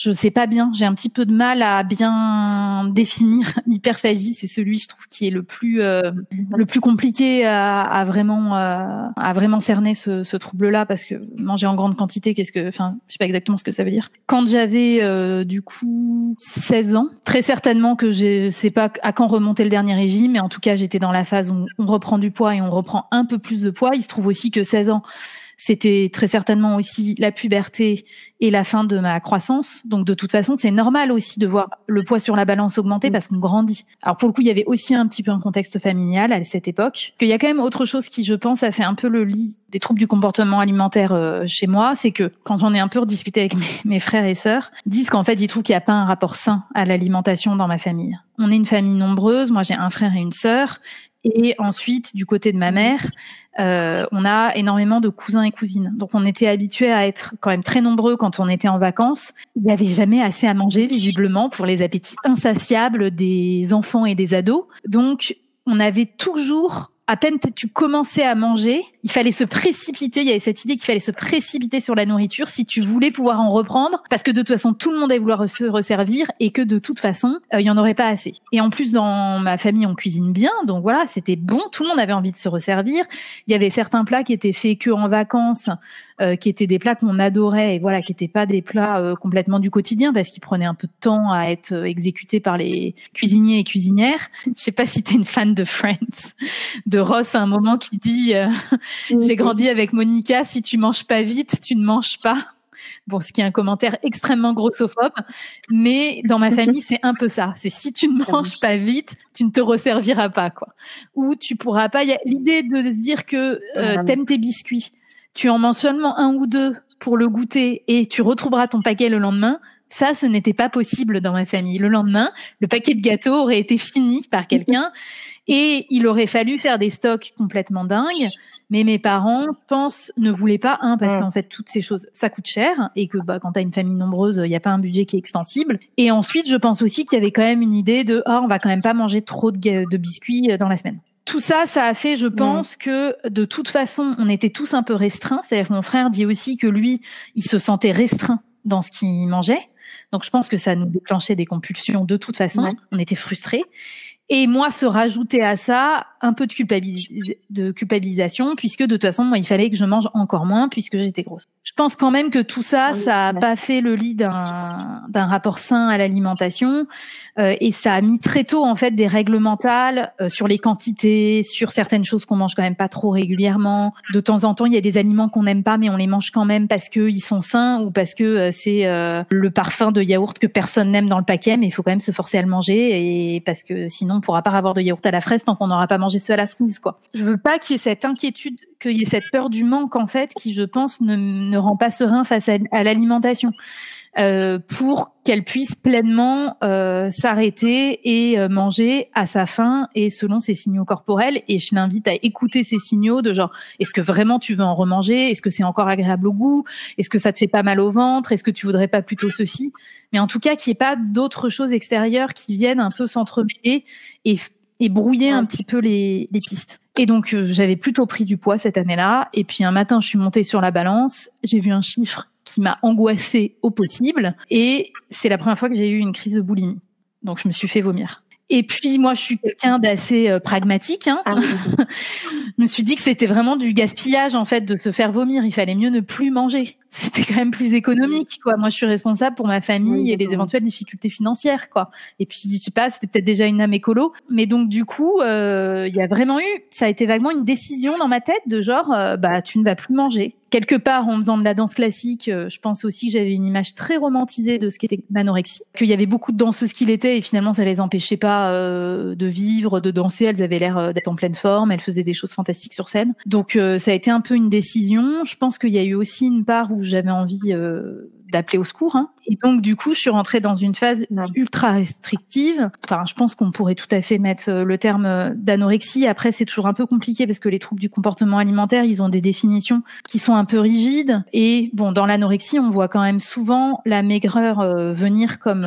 je sais pas bien. J'ai un petit peu de mal à bien définir l'hyperphagie. C'est celui, je trouve, qui est le plus euh, le plus compliqué à, vraiment euh, à vraiment cerner ce, ce trouble-là parce que manger en grande quantité, qu'est-ce que, enfin, je sais pas exactement ce que ça veut dire. Quand j'avais euh, du coup 16 ans, très certainement que je sais pas à quand remonter le dernier régime, mais en tout cas, j'étais dans la phase où on reprend du poids et on reprend un peu plus de poids. Il se trouve aussi que 16 ans C'était très certainement aussi la puberté et la fin de ma croissance. Donc de toute façon, c'est normal aussi de voir le poids sur la balance augmenter mm. parce qu'on grandit. Alors pour le coup, il y avait aussi un petit peu un contexte familial à cette époque. Il y a quand même autre chose qui, je pense, a fait un peu le lit des troubles du comportement alimentaire euh, chez moi, c'est que quand j'en ai un peu rediscuté avec mes, frères et sœurs, disent qu'en fait, ils trouvent qu'il n'y a pas un rapport sain à l'alimentation dans ma famille. On est une famille nombreuse, moi j'ai un frère et une sœur, et ensuite, du côté de ma mère, euh, on a énormément de cousins et cousines. Donc on était habitués à être quand même très nombreux quand on était en vacances. Il n'y avait jamais assez à manger, visiblement, pour les appétits insatiables des enfants et des ados. Donc on avait toujours à peine tu commençais à manger, il fallait se précipiter. Il y avait cette idée qu'il fallait se précipiter sur la nourriture si tu voulais pouvoir en reprendre, parce que de toute façon tout le monde allait vouloir se resservir et que de toute façon euh, il y en aurait pas assez. Et en plus dans ma famille on cuisine bien, donc voilà c'était bon. Tout le monde avait envie de se resservir. Il y avait certains plats qui étaient faits que en vacances, euh, qui étaient des plats qu'on adorait et voilà qui n'étaient pas des plats euh, complètement du quotidien parce qu'ils prenaient un peu de temps à être exécutés par les cuisiniers et cuisinières. Je sais pas si tu es une fan de Friends, de Ross à un moment qui dit euh, j'ai grandi avec Monica si tu manges pas vite tu ne manges pas. Bon ce qui est un commentaire extrêmement grossophobe mais dans ma famille c'est un peu ça. C'est si tu ne manges pas vite tu ne te resserviras pas quoi. Ou tu pourras pas il y a l'idée de se dire que euh, t'aimes tes biscuits tu en manges seulement un ou deux pour le goûter et tu retrouveras ton paquet le lendemain ça, ce n'était pas possible dans ma famille. Le lendemain, le paquet de gâteaux aurait été fini par quelqu'un et il aurait fallu faire des stocks complètement dingues. Mais mes parents, je pense, ne voulaient pas un parce qu'en fait toutes ces choses, ça coûte cher et que bah, quand t'as une famille nombreuse, il n'y a pas un budget qui est extensible. Et ensuite, je pense aussi qu'il y avait quand même une idée de ah, on va quand même pas manger trop de, de biscuits euh, dans la semaine tout ça, ça a fait, je pense, que de toute façon, on était tous un peu restreints. C'est-à-dire que mon frère dit aussi que lui, il se sentait restreint dans ce qu'il mangeait. Donc je pense que ça nous déclenchait des compulsions de toute façon. On était frustrés. Et moi, se rajouter à ça un peu de, de culpabilisation, puisque de toute façon, moi, il fallait que je mange encore moins puisque j'étais grosse. Je pense quand même que tout ça, ça n'a pas fait le lit d'un rapport sain à l'alimentation, euh, et ça a mis très tôt en fait des règles mentales euh, sur les quantités, sur certaines choses qu'on mange quand même pas trop régulièrement. De temps en temps, il y a des aliments qu'on n'aime pas, mais on les mange quand même parce qu'ils sont sains ou parce que euh, c'est le parfum de yaourt que personne n'aime dans le paquet, mais il faut quand même se forcer à le manger, et parce que sinon on pourra pas avoir de yaourt à la fraise tant qu'on n'aura pas mangé ceux à la cerise, quoi. Je veux pas qu'il y ait cette inquiétude, qu'il y ait cette peur du manque, en fait, qui, je pense, ne, ne rend pas serein face à, l'alimentation. Euh, pour qu'elle puisse pleinement euh, s'arrêter et euh, manger à sa faim et selon ses signaux corporels. Et je l'invite à écouter ces signaux de genre, est-ce que vraiment tu veux en remanger? Est-ce que c'est encore agréable au goût? Est-ce que ça te fait pas mal au ventre? Est-ce que tu voudrais pas plutôt ceci? Mais en tout cas, qu'il n'y ait pas d'autres choses extérieures qui viennent un peu s'entremêler et, et brouiller un petit peu les, les pistes. Et donc, j'avais plutôt pris du poids cette année-là. Et puis un matin, je suis montée sur la balance. J'ai vu un chiffre qui m'a angoissée au possible. Et c'est la première fois que j'ai eu une crise de boulimie. Donc je me suis fait vomir. Et puis moi, je suis quelqu'un d'assez euh, pragmatique. Hein. Ah je me suis dit que c'était vraiment du gaspillage en fait de se faire vomir. Il fallait mieux ne plus manger. C'était quand même plus économique, quoi. Moi, je suis responsable pour ma famille et les éventuelles difficultés financières, quoi. Et puis, je sais pas, c'était peut-être déjà une âme écolo. Mais donc, du coup, euh, il y a vraiment eu, ça a été vaguement une décision dans ma tête de genre, euh, bah, tu ne vas plus manger quelque part en faisant de la danse classique, euh, je pense aussi que j'avais une image très romantisée de ce qu'était l'anorexie, qu'il y avait beaucoup de danseuses qui l'étaient et finalement ça les empêchait pas euh, de vivre, de danser. Elles avaient l'air d'être en pleine forme, elles faisaient des choses fantastiques sur scène. Donc ça a été un peu une décision. Je pense qu'il y a eu aussi une part où j'avais envie d'appeler au secours. Hein. Et donc, du coup, je suis rentrée dans une phase ultra restrictive. Enfin, je pense qu'on pourrait tout à fait mettre euh, le terme euh, d'anorexie. Après, c'est toujours un peu compliqué parce que les troubles du comportement alimentaire, ils ont des définitions qui sont un peu rigides. Et bon, dans l'anorexie, on voit quand même souvent la maigreur euh, venir comme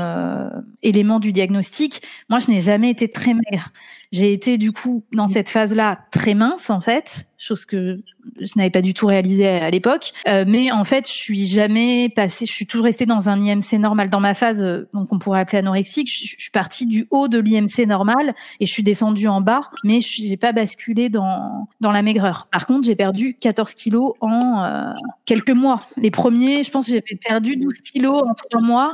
élément du diagnostic. Moi, je n'ai jamais été très maigre. J'ai été du coup dans cette phase-là très mince en fait, chose que je n'avais pas du tout réalisé à l'époque. Euh, mais en fait, je suis jamais passée, je suis toujours restée dans un IMC normal. Dans ma phase, euh, donc on pourrait appeler anorexique, je, suis partie du haut de l'IMC normal et je suis descendue en bas, mais je n'ai pas basculé dans dans la maigreur. Par contre, j'ai perdu 14 kilos en euh, quelques mois. Les premiers, je pense, que j'avais perdu 12 kilos en trois mois.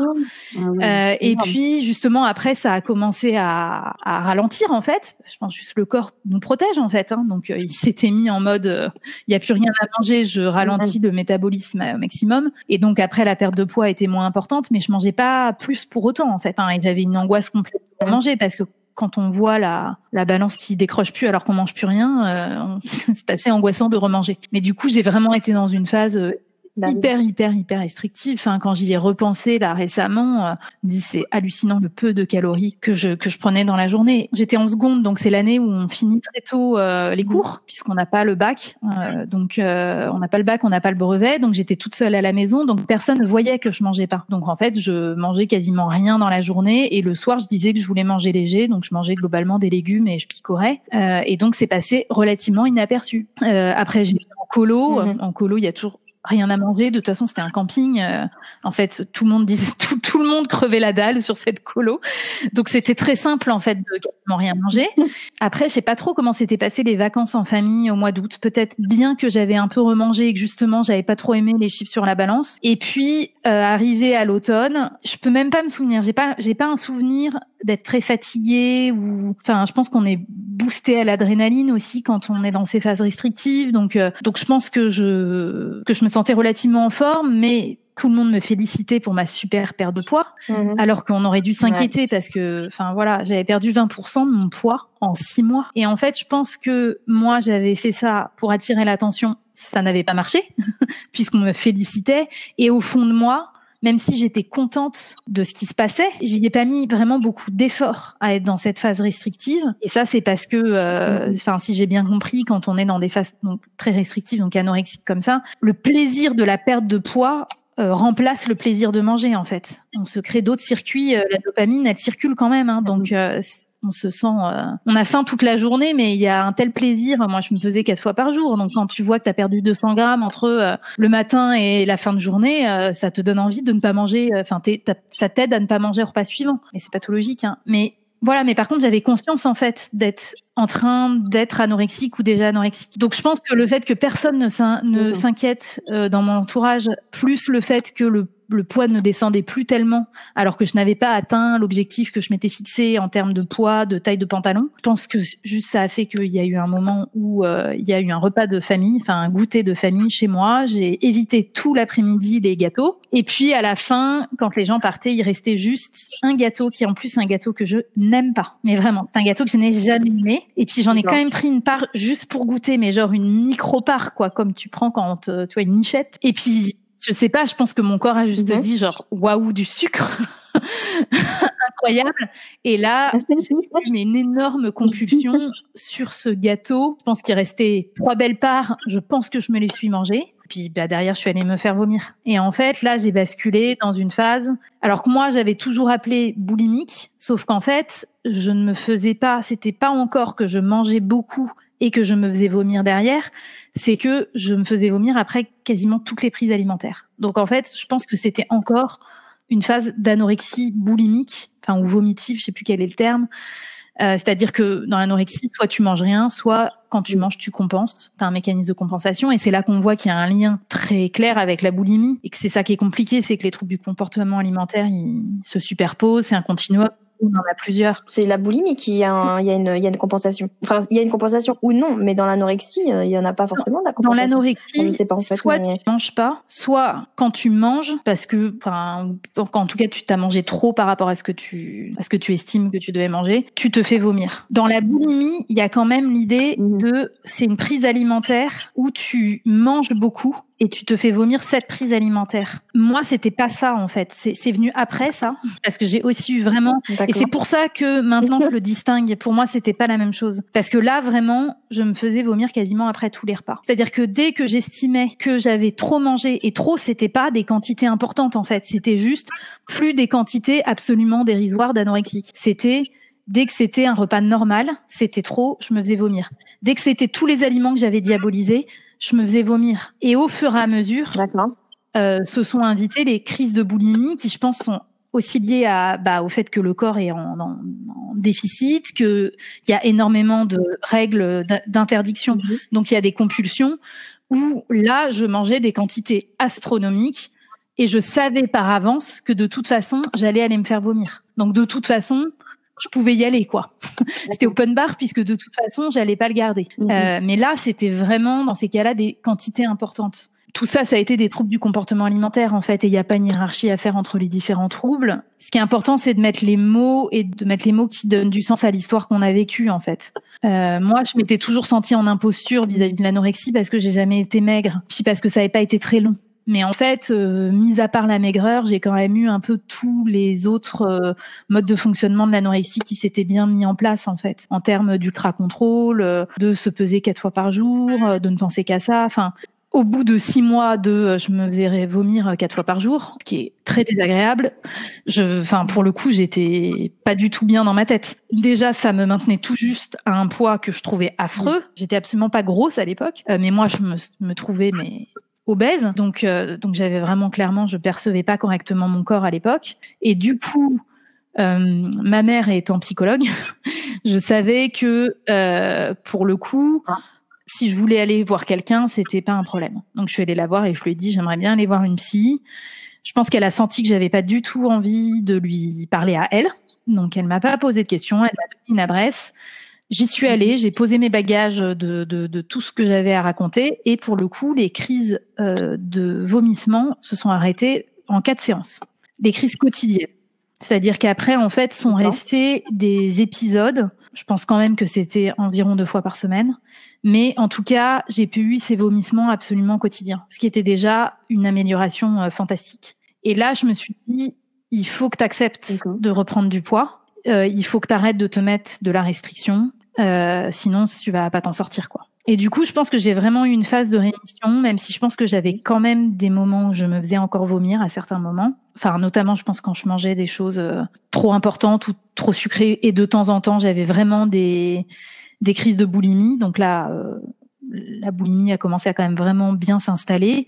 Ah et puis justement après, ça a commencé à, à ralentir en fait fait, je pense juste le corps nous protège en fait. Hein. Donc il s'était mis en mode, il n'y a plus rien à manger, je ralentis le métabolisme au maximum. Et donc après la perte de poids était moins importante, mais je mangeais pas plus pour autant en fait. Hein. et j'avais une angoisse complète pour manger parce que quand on voit la, la balance qui décroche plus alors qu'on mange plus rien, c'est assez angoissant de remanger. Mais du coup, j'ai vraiment été dans une phase bah hyper, hyper, hyper restrictive. Enfin, quand j'y ai repensé là récemment, euh, c'est hallucinant le peu de calories que je que je prenais dans la journée. J'étais en seconde, donc c'est l'année où on finit très tôt euh, les mmh. cours puisqu'on n'a pas le bac. Euh, donc on n'a pas le bac, on n'a pas le brevet. Donc j'étais toute seule à la maison, donc personne ne voyait que je mangeais pas. Donc en fait, je mangeais quasiment rien dans la journée et le soir, je disais que je voulais manger léger, donc je mangeais globalement des légumes et je picorais. et donc c'est passé relativement inaperçu. après j'ai en colo, mmh. en colo il y a toujours rien à manger. De toute façon, c'était un camping. Euh, en fait, tout le monde disait tout, le monde crevait la dalle sur cette colo. Donc c'était très simple en fait de quasiment rien manger. Après, je sais pas trop comment s'étaient passées les vacances en famille au mois d'août. Peut-être bien que j'avais un peu remangé et que justement j'avais pas trop aimé les chiffres sur la balance. Et puis euh, arrivé à l'automne, je peux même pas me souvenir. J'ai pas j'ai pas un souvenir d'être très fatigué ou enfin je pense qu'on est boosté à l'adrénaline aussi quand on est dans ces phases restrictives. Donc euh, donc je pense que je que je me sentais relativement en forme, mais tout le monde me félicitait pour ma super perte de poids, mhm. alors qu'on aurait dû s'inquiéter parce que, enfin voilà, j'avais perdu 20% de mon poids en six mois. Et en fait, je pense que moi, j'avais fait ça pour attirer l'attention. Ça n'avait pas marché puisqu'on me félicitait. Et au fond de moi, même si j'étais contente de ce qui se passait, j'y ai pas mis vraiment beaucoup d'efforts à être dans cette phase restrictive. Et ça, c'est parce que, euh, mhm. enfin, si j'ai bien compris, quand on est dans des phases donc, très restrictives, donc anorexiques comme ça, le plaisir de la perte de poids euh, remplace le plaisir de manger en fait. On se crée d'autres circuits. Euh, la dopamine, elle circule quand même, hein, donc euh, on se sent, on a faim toute la journée, mais il y a un tel plaisir. Moi, je me faisais quatre fois par jour, donc quand tu vois que tu as perdu 200 grammes entre le matin et la fin de journée, ça te donne envie de ne pas manger. Enfin, ça t'aide à ne pas manger au repas suivant. Et c'est pathologique, hein. Mais voilà, mais par contre, j'avais conscience en fait d'être en train d'être anorexique ou déjà anorexique. Donc je pense que le fait que personne ne mmh. s'inquiète euh, dans mon entourage, plus le fait que le le poids ne descendait plus tellement, alors que je n'avais pas atteint l'objectif que je m'étais fixé en termes de poids, de taille de pantalon. Je pense que juste ça a fait qu'il y a eu un moment où euh, il y a eu un repas de famille, enfin un goûter de famille chez moi. J'ai évité tout l'après-midi les gâteaux. Et puis à la fin, quand les gens partaient, il restait juste un gâteau qui est en plus un gâteau que je n'aime pas. Mais vraiment, c'est un gâteau que je n'ai jamais aimé. Et puis j'en ai quand même pris une part juste pour goûter, mais genre une micro part quoi, comme tu prends quand tu as une nichette. Et puis je sais pas, je pense que mon corps a juste mhm. dit genre waouh du sucre. Incroyable. Et là, j'ai eu une énorme compulsion sur ce gâteau. Je pense qu'il restait trois belles parts. Je pense que je me les suis mangées. Puis bah, derrière, je suis allée me faire vomir. Et en fait, là, j'ai basculé dans une phase. Alors que moi, j'avais toujours appelé boulimique, sauf qu'en fait, je ne me faisais pas. C'était pas encore que je mangeais beaucoup et que je me faisais vomir derrière, c'est que je me faisais vomir après quasiment toutes les prises alimentaires. Donc en fait, je pense que c'était encore une phase d'anorexie boulimique, enfin ou vomitive, je sais plus quel est le terme. Euh, c'est-à-dire que dans l'anorexie, soit tu manges rien, soit quand tu manges, tu compenses. Tu as un mécanisme de compensation et c'est là qu'on voit qu'il y a un lien très clair avec la boulimie et que c'est ça qui est compliqué, c'est que les troubles du comportement alimentaire, ils se superposent, c'est un continuum on en a plusieurs. C'est la boulimie qui a, il y a une, il y a une compensation. Enfin, il y a une compensation ou non, mais dans l'anorexie, euh, il y en a pas forcément de la compensation. Dans l'anorexie, sais pas en fait, soit tu manges pas, soit quand tu manges, parce que, enfin, en tout cas, tu t'as mangé trop par rapport à ce que tu, à ce que tu estimes que tu devais manger, tu te fais vomir. Dans la boulimie, il y a quand même l'idée mhm. de, c'est une prise alimentaire où tu manges beaucoup et tu te fais vomir cette prise alimentaire. Moi, c'était pas ça en fait. C'est venu après ça, parce que j'ai aussi eu vraiment. Et c'est pour ça que maintenant je le distingue. Pour moi, c'était pas la même chose, parce que là vraiment, je me faisais vomir quasiment après tous les repas. C'est-à-dire que dès que j'estimais que j'avais trop mangé et trop, c'était pas des quantités importantes en fait. C'était juste plus des quantités absolument dérisoires d'anorexique. C'était Dès que c'était un repas normal, c'était trop, je me faisais vomir. Dès que c'était tous les aliments que j'avais diabolisés, je me faisais vomir. Et au fur et à mesure, euh, se sont invitées les crises de boulimie qui, je pense, sont aussi liées à, bah, au fait que le corps est en, en, en déficit, qu'il y a énormément de règles d'interdiction, mhm. donc il y a des compulsions, où là, je mangeais des quantités astronomiques et je savais par avance que de toute façon, j'allais aller me faire vomir. Donc de toute façon, je pouvais y aller quoi. c'était open bar puisque de toute façon j'allais pas le garder. Mhm. Euh, mais là c'était vraiment dans ces cas-là des quantités importantes. Tout ça, ça a été des troubles du comportement alimentaire en fait, et il n'y a pas une hiérarchie à faire entre les différents troubles. Ce qui est important, c'est de mettre les mots et de mettre les mots qui donnent du sens à l'histoire qu'on a vécue en fait. Euh, moi, je m'étais toujours sentie en imposture vis-à-vis de l'anorexie parce que j'ai jamais été maigre, puis parce que ça n'avait pas été très long. Mais en fait, euh, mis à part la maigreur, j'ai quand même eu un peu tous les autres euh, modes de fonctionnement de l'anorexie qui s'étaient bien mis en place en fait, en termes d'ultra contrôle, euh, de se peser quatre fois par jour, de ne penser qu'à ça. Enfin, au bout de six mois de, je me faisais vomir quatre fois par jour, ce qui est très désagréable. Je, enfin, pour le coup, j'étais pas du tout bien dans ma tête. Déjà, ça me maintenait tout juste à un poids que je trouvais affreux. J'étais absolument pas grosse à l'époque, mais moi, je me, me trouvais mais obèse. Donc, euh, donc j'avais vraiment clairement, je percevais pas correctement mon corps à l'époque. Et du coup, euh, ma mère étant psychologue, je savais que euh, pour le coup, si je voulais aller voir quelqu'un, c'était pas un problème. Donc je suis allée la voir et je lui ai dit j'aimerais bien aller voir une psy. Je pense qu'elle a senti que j'avais pas du tout envie de lui parler à elle, donc elle m'a pas posé de questions, elle m'a donné une adresse. J'y suis allée, j'ai posé mes bagages de, de, de tout ce que j'avais à raconter et pour le coup, les crises euh, de vomissement se sont arrêtées en quatre séances. Les crises quotidiennes. C'est-à-dire qu'après, en fait, sont restés des épisodes. Je pense quand même que c'était environ deux fois par semaine. Mais en tout cas, j'ai pu eu ces vomissements absolument quotidiens, ce qui était déjà une amélioration euh, fantastique. Et là, je me suis dit, il faut que tu acceptes de reprendre du poids. Euh, il faut que tu arrêtes de te mettre de la restriction. Euh, sinon, tu vas pas t'en sortir, quoi. Et du coup, je pense que j'ai vraiment eu une phase de rémission, même si je pense que j'avais quand même des moments où je me faisais encore vomir à certains moments. Enfin, notamment, je pense quand je mangeais des choses euh, trop importantes ou trop sucrées, et de temps en temps, j'avais vraiment des des crises de boulimie. Donc là, euh, la boulimie a commencé à quand même vraiment bien s'installer.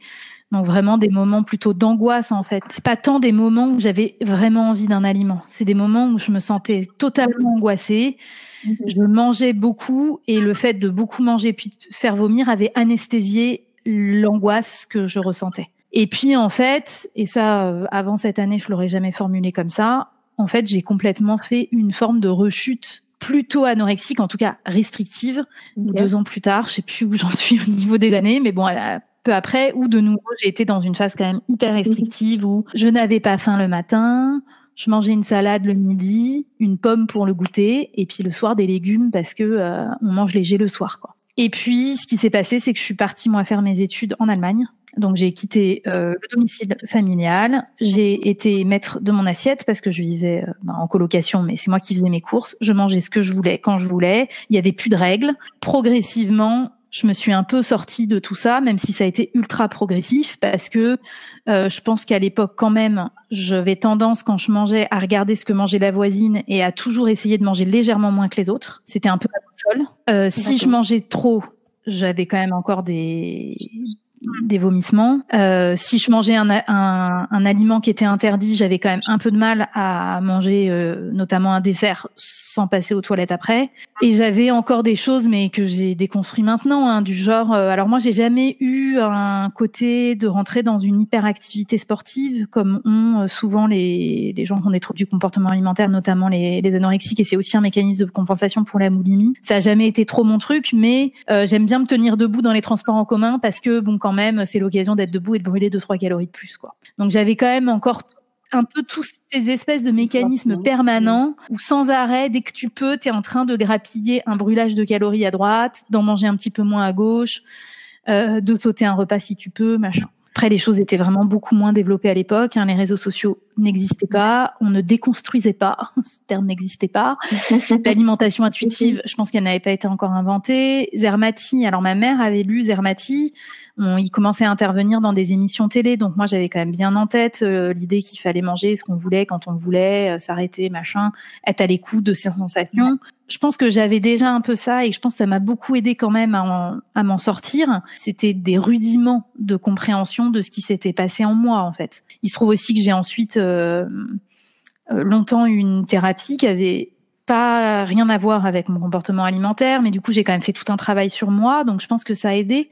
Donc vraiment des moments plutôt d'angoisse en fait. C'est pas tant des moments où j'avais vraiment envie d'un aliment. C'est des moments où je me sentais totalement angoissée Mhm. Je mangeais beaucoup et le fait de beaucoup manger puis de faire vomir avait anesthésié l'angoisse que je ressentais. Et puis en fait, et ça euh, avant cette année, je l'aurais jamais formulé comme ça. En fait, j'ai complètement fait une forme de rechute plutôt anorexique, en tout cas restrictive. Deux ans plus tard, je sais plus où j'en suis au niveau des années, mais bon, peu après, où de nouveau j'ai été dans une phase quand même hyper restrictive où je n'avais pas faim le matin, je mangeais une salade le midi, une pomme pour le goûter, et puis le soir des légumes parce que euh, on mange léger le soir. Et puis, ce qui s'est passé, c'est que je suis partie moi faire mes études en Allemagne. Donc j'ai quitté euh, le domicile familial, j'ai été maître de mon assiette parce que je vivais euh, ben, en colocation, mais c'est moi qui faisais mes courses. Je mangeais ce que je voulais quand je voulais. Il y avait plus de règles. Progressivement, je me suis un peu sortie de tout ça, même si ça a été ultra progressif, parce que euh, je pense qu'à l'époque quand même, j'avais tendance quand je mangeais à regarder ce que mangeait la voisine et à toujours essayer de manger légèrement moins que les autres. C'était un peu la boussole. Euh, si je mangeais trop, j'avais quand même encore des des vomissements. Euh, si je mangeais un, un, un, aliment qui était interdit, j'avais quand même un peu de mal à manger, euh, notamment un dessert, sans passer aux toilettes après. Et j'avais encore des choses, mais que j'ai déconstruit maintenant, hein, du genre. Euh, alors moi, j'ai jamais eu un côté de rentrer dans une hyperactivité sportive, comme ont euh, souvent les, les gens qui ont des troubles du comportement alimentaire, notamment les, les anorexiques. Et c'est aussi un mécanisme de compensation pour la boulimie. Ça a jamais été trop mon truc, mais j'aime bien me tenir debout dans les transports en commun parce que bon, quand même, c'est l'occasion d'être debout et de brûler deux trois calories de plus, quoi. Donc j'avais quand même encore un peu tous ces espèces de mécanismes permanents où sans arrêt, dès que tu peux, tu es en train de grappiller un brûlage de calories à droite, d'en manger un petit peu moins à gauche, euh, de sauter un repas si tu peux, machin. Après, les choses étaient vraiment beaucoup moins développées à l'époque. Hein. Les réseaux sociaux n'existaient pas. On ne déconstruisait pas. Ce terme n'existait pas. L'alimentation intuitive, je pense qu'elle n'avait pas été encore inventée. Zermati, alors ma mère avait lu Zermati il commençait à intervenir dans des émissions télé, donc moi j'avais quand même bien en tête euh, l'idée qu'il fallait manger ce qu'on voulait quand on voulait, euh, s'arrêter, machin, être à l'écoute de ses sensations. Je pense que j'avais déjà un peu ça et je pense que ça m'a beaucoup aidé quand même à, m'en sortir. C'était des rudiments de compréhension de ce qui s'était passé en moi en fait. Il se trouve aussi que j'ai ensuite euh, longtemps eu une thérapie qui avait pas rien à voir avec mon comportement alimentaire, mais du coup j'ai quand même fait tout un travail sur moi, donc je pense que ça a aidé.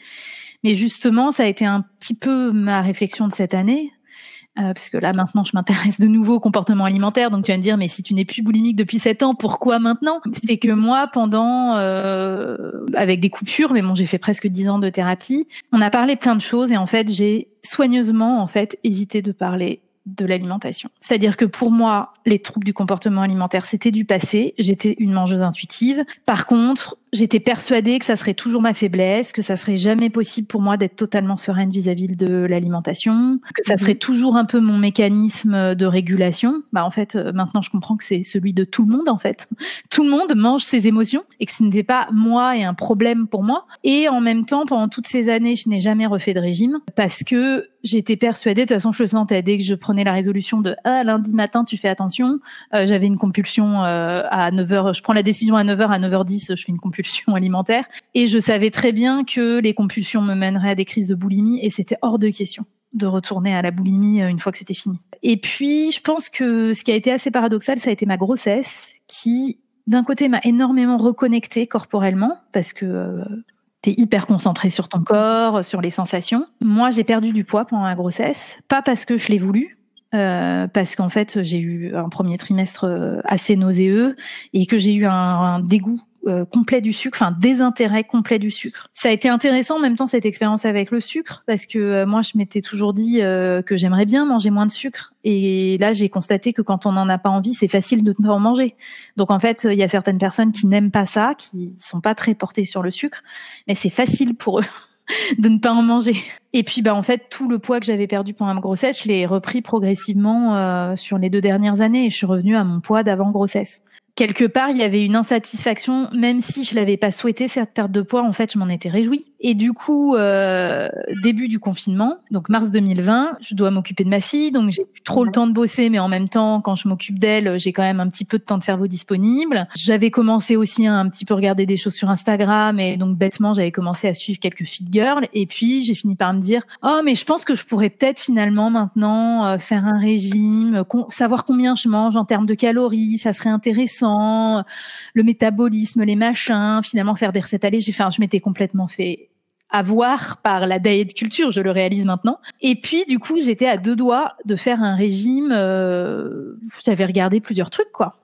Mais justement, ça a été un petit peu ma réflexion de cette année. Euh, parce là maintenant je m'intéresse de nouveau au comportement alimentaire, donc tu vas me dire mais si tu n'es plus boulimique depuis 7 ans, pourquoi maintenant? C'est que moi pendant, euh, avec des coupures, mais bon j'ai fait presque 10 ans de thérapie, on a parlé plein de choses et en fait j'ai soigneusement en fait évité de parler de l'alimentation. C'est-à-dire que pour moi, les troubles du comportement alimentaire, c'était du passé. J'étais une mangeuse intuitive. Par contre, j'étais persuadée que ça serait toujours ma faiblesse, que ça serait jamais possible pour moi d'être totalement sereine vis-à-vis de l'alimentation, que ça mhm. serait toujours un peu mon mécanisme de régulation. Bah en fait, euh, maintenant je comprends que c'est celui de tout le monde en fait. Tout le monde mange ses émotions et que ce n'était pas moi et un problème pour moi. Et en même temps, pendant toutes ces années, je n'ai jamais refait de régime parce que j'étais persuadée, de toute façon je le sentais dès que je prenais la résolution de ah lundi matin tu fais attention, euh, j'avais une compulsion euh, à 9h, je prends la décision à 9h à 9h10, je fais une compulsion alimentaire. Et je savais très bien que les compulsions me mèneraient à des crises de boulimie et c'était hors de question de retourner à la boulimie euh, une fois que c'était fini. Et puis, je pense que ce qui a été assez paradoxal, ça a été ma grossesse qui, d'un côté, m'a énormément reconnecté corporellement parce que euh, t'es hyper concentré sur ton corps, sur les sensations. Moi, j'ai perdu du poids pendant la grossesse, pas parce que je l'ai voulu, euh, parce qu'en fait j'ai eu un premier trimestre assez nauséeux et que j'ai eu un dégoût euh, complet du sucre, enfin désintérêt complet du sucre. Ça a été intéressant en même temps cette expérience avec le sucre parce que euh, moi je m'étais toujours dit euh, que j'aimerais bien manger moins de sucre et là j'ai constaté que quand on n'en a pas envie c'est facile de ne pas en manger. Donc en fait il y a certaines personnes qui n'aiment pas ça, qui sont pas très portées sur le sucre, mais c'est facile pour eux de ne pas en manger. Et puis bah en fait tout le poids que j'avais perdu pendant ma grossesse, je l'ai repris progressivement sur les deux dernières années et je suis revenue à mon poids d'avant grossesse quelque part, il y avait une insatisfaction, même si je l'avais pas souhaité cette perte de poids. En fait, je m'en étais réjouie. Et du coup, euh, début du confinement, donc mars 2020, je dois m'occuper de ma fille, donc j'ai plus trop le temps de bosser, mais en même temps, quand je m'occupe d'elle, j'ai quand même un petit peu de temps de cerveau disponible. J'avais commencé aussi à un petit peu regarder des choses sur Instagram, et donc bêtement, j'avais commencé à suivre quelques fit girls. Et puis, j'ai fini par me dire, oh, mais je pense que je pourrais peut-être finalement maintenant euh, faire un régime, savoir combien je mange en termes de calories, ça serait intéressant, le métabolisme, les machins, finalement faire des recettes. J'ai fait, je m'étais complètement fait à voir par la diet culture, je le réalise maintenant. Et puis du coup, j'étais à deux doigts de faire un régime. Euh, J'avais regardé plusieurs trucs, quoi.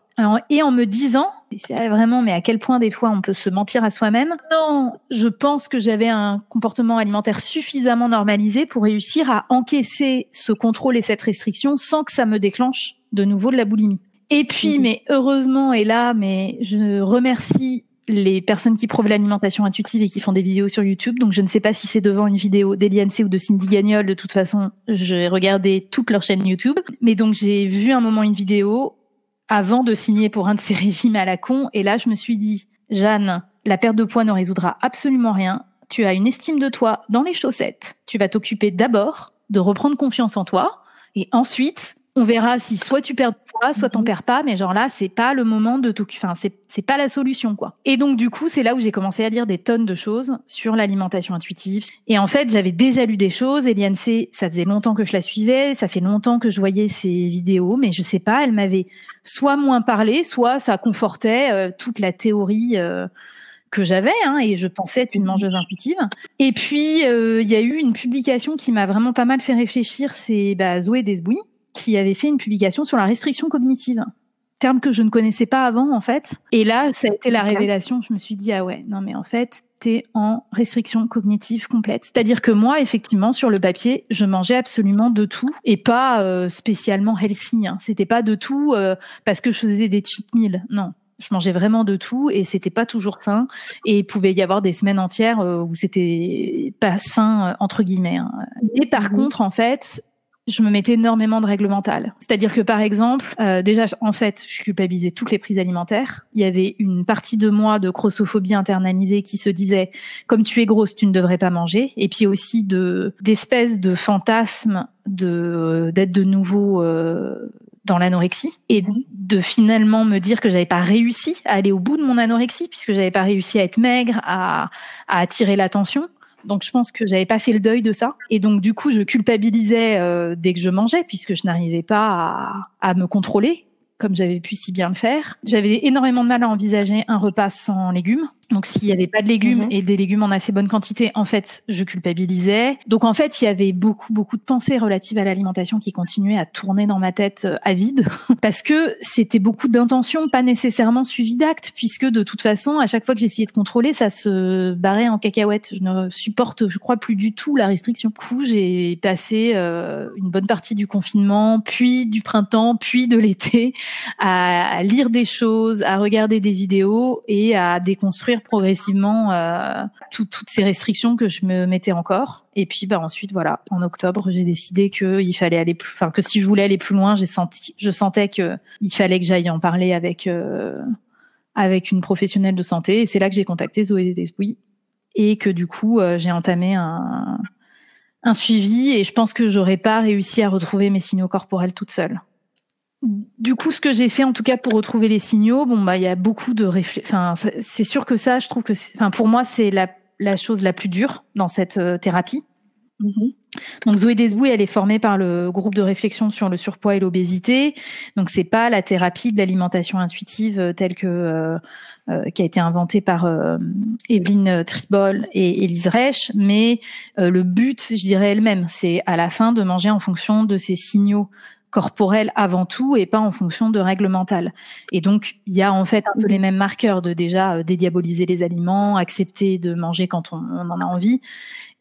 et en me disant, vraiment, mais à quel point des fois on peut se mentir à soi-même. Non, je pense que j'avais un comportement alimentaire suffisamment normalisé pour réussir à encaisser ce contrôle et cette restriction sans que ça me déclenche de nouveau de la boulimie. Et puis, mhm. mais heureusement, et là, mais je remercie les personnes qui prouvent l'alimentation intuitive et qui font des vidéos sur YouTube. Donc je ne sais pas si c'est devant une vidéo d'Eliane C ou de Cindy Gagnol. De toute façon, j'ai regardé toute leur chaîne YouTube. Mais donc j'ai vu un moment une vidéo avant de signer pour un de ces régimes à la con. Et là, je me suis dit, Jeanne, la perte de poids ne résoudra absolument rien. Tu as une estime de toi dans les chaussettes. Tu vas t'occuper d'abord de reprendre confiance en toi. Et ensuite, on verra si soit tu perds poids, soit t'en mhm. perds pas, mais genre là, c'est pas le moment de tout, enfin, c'est, c'est pas la solution, quoi. Et donc, du coup, c'est là où j'ai commencé à lire des tonnes de choses sur l'alimentation intuitive. Et en fait, j'avais déjà lu des choses. Eliane C, ça faisait longtemps que je la suivais, ça fait longtemps que je voyais ses vidéos, mais je sais pas, elle m'avait soit moins parlé, soit ça confortait euh, toute la théorie, euh, que j'avais hein, et je pensais être une mangeuse intuitive. Et puis euh, il y a eu une publication qui m'a vraiment pas mal fait réfléchir, c'est bah, Zoé Desbouy qui avait fait une publication sur la restriction cognitive terme que je ne connaissais pas avant en fait. Et là, ça a été la révélation. Je me suis dit ah ouais, non mais en fait, t'es en restriction cognitive complète. C'est-à-dire que moi, effectivement, sur le papier, je mangeais absolument de tout et pas euh, spécialement healthy. Hein. C'était pas de tout euh, parce que je faisais des cheat meals. Non. Je mangeais vraiment de tout et c'était pas toujours sain et il pouvait y avoir des semaines entières euh, où c'était pas sain entre guillemets. Hein. Et par mhm. contre, en fait, je me mettais énormément de règles mentales. C'est-à-dire que par exemple, euh, déjà en fait, je culpabilisais toutes les prises alimentaires. Il y avait une partie de moi de grossophobie internalisée qui se disait comme tu es grosse, tu ne devrais pas manger. Et puis aussi de d'espèces de fantasmes de d'être de nouveau euh, dans l'anorexie et de finalement me dire que j'avais pas réussi à aller au bout de mon anorexie puisque j'avais pas réussi à être maigre, à, à attirer l'attention donc je pense que j'avais pas fait le deuil de ça. Et donc du coup, je culpabilisais euh, dès que je mangeais puisque je n'arrivais pas à, à me contrôler comme j'avais pu si bien le faire. J'avais énormément de mal à envisager un repas sans légumes. Donc s'il y avait pas de légumes Mhm. et des légumes en assez bonne quantité, en fait, je culpabilisais. Donc en fait, il y avait beaucoup beaucoup de pensées relatives à l'alimentation qui continuaient à tourner dans ma tête euh, à vide parce que c'était beaucoup d'intentions, pas nécessairement suivies d'actes puisque de toute façon, à chaque fois que j'essayais de contrôler, ça se barrait en cacahuète. Je ne supporte, je crois plus du tout la restriction. Du coup, j'ai passé euh, une bonne partie du confinement, puis du printemps, puis de l'été à, à lire des choses, à regarder des vidéos et à déconstruire progressivement euh, tout- toutes ces restrictions que je me mettais encore. Et puis, bah ensuite, voilà, en octobre, j'ai décidé que il fallait aller plus, enfin que si je voulais aller plus loin, j'ai senti, je sentais que il fallait que j'aille en parler avec euh, avec une professionnelle de santé. Et c'est là que j'ai contacté Zoé Desbouilles et que du coup, euh, j'ai entamé un un suivi et je pense que j'aurais pas réussi à retrouver mes signaux corporels toute seule. Du coup, ce que j'ai fait, en tout cas, pour retrouver les signaux, bon, bah, il y a beaucoup de réflexions. Enfin, c'est- sûr que ça, je trouve que, enfin, pour moi, c'est la, la chose la plus dure dans cette euh, thérapie. Mhm. Donc Zoé Desbouy, elle est formée par le groupe de réflexion sur le surpoids et l'obésité. Donc c'est pas la thérapie de l'alimentation intuitive euh, telle que euh, qui a été inventée par Evelyne Tribol et Élise Reich, mais le but, je dirais elle-même, c'est à la fin de manger en fonction de ses signaux corporels avant tout et pas en fonction de règles mentales. Et donc il y a en fait un peu les mêmes marqueurs de déjà euh, dédiaboliser les aliments, accepter de manger quand on, on en a envie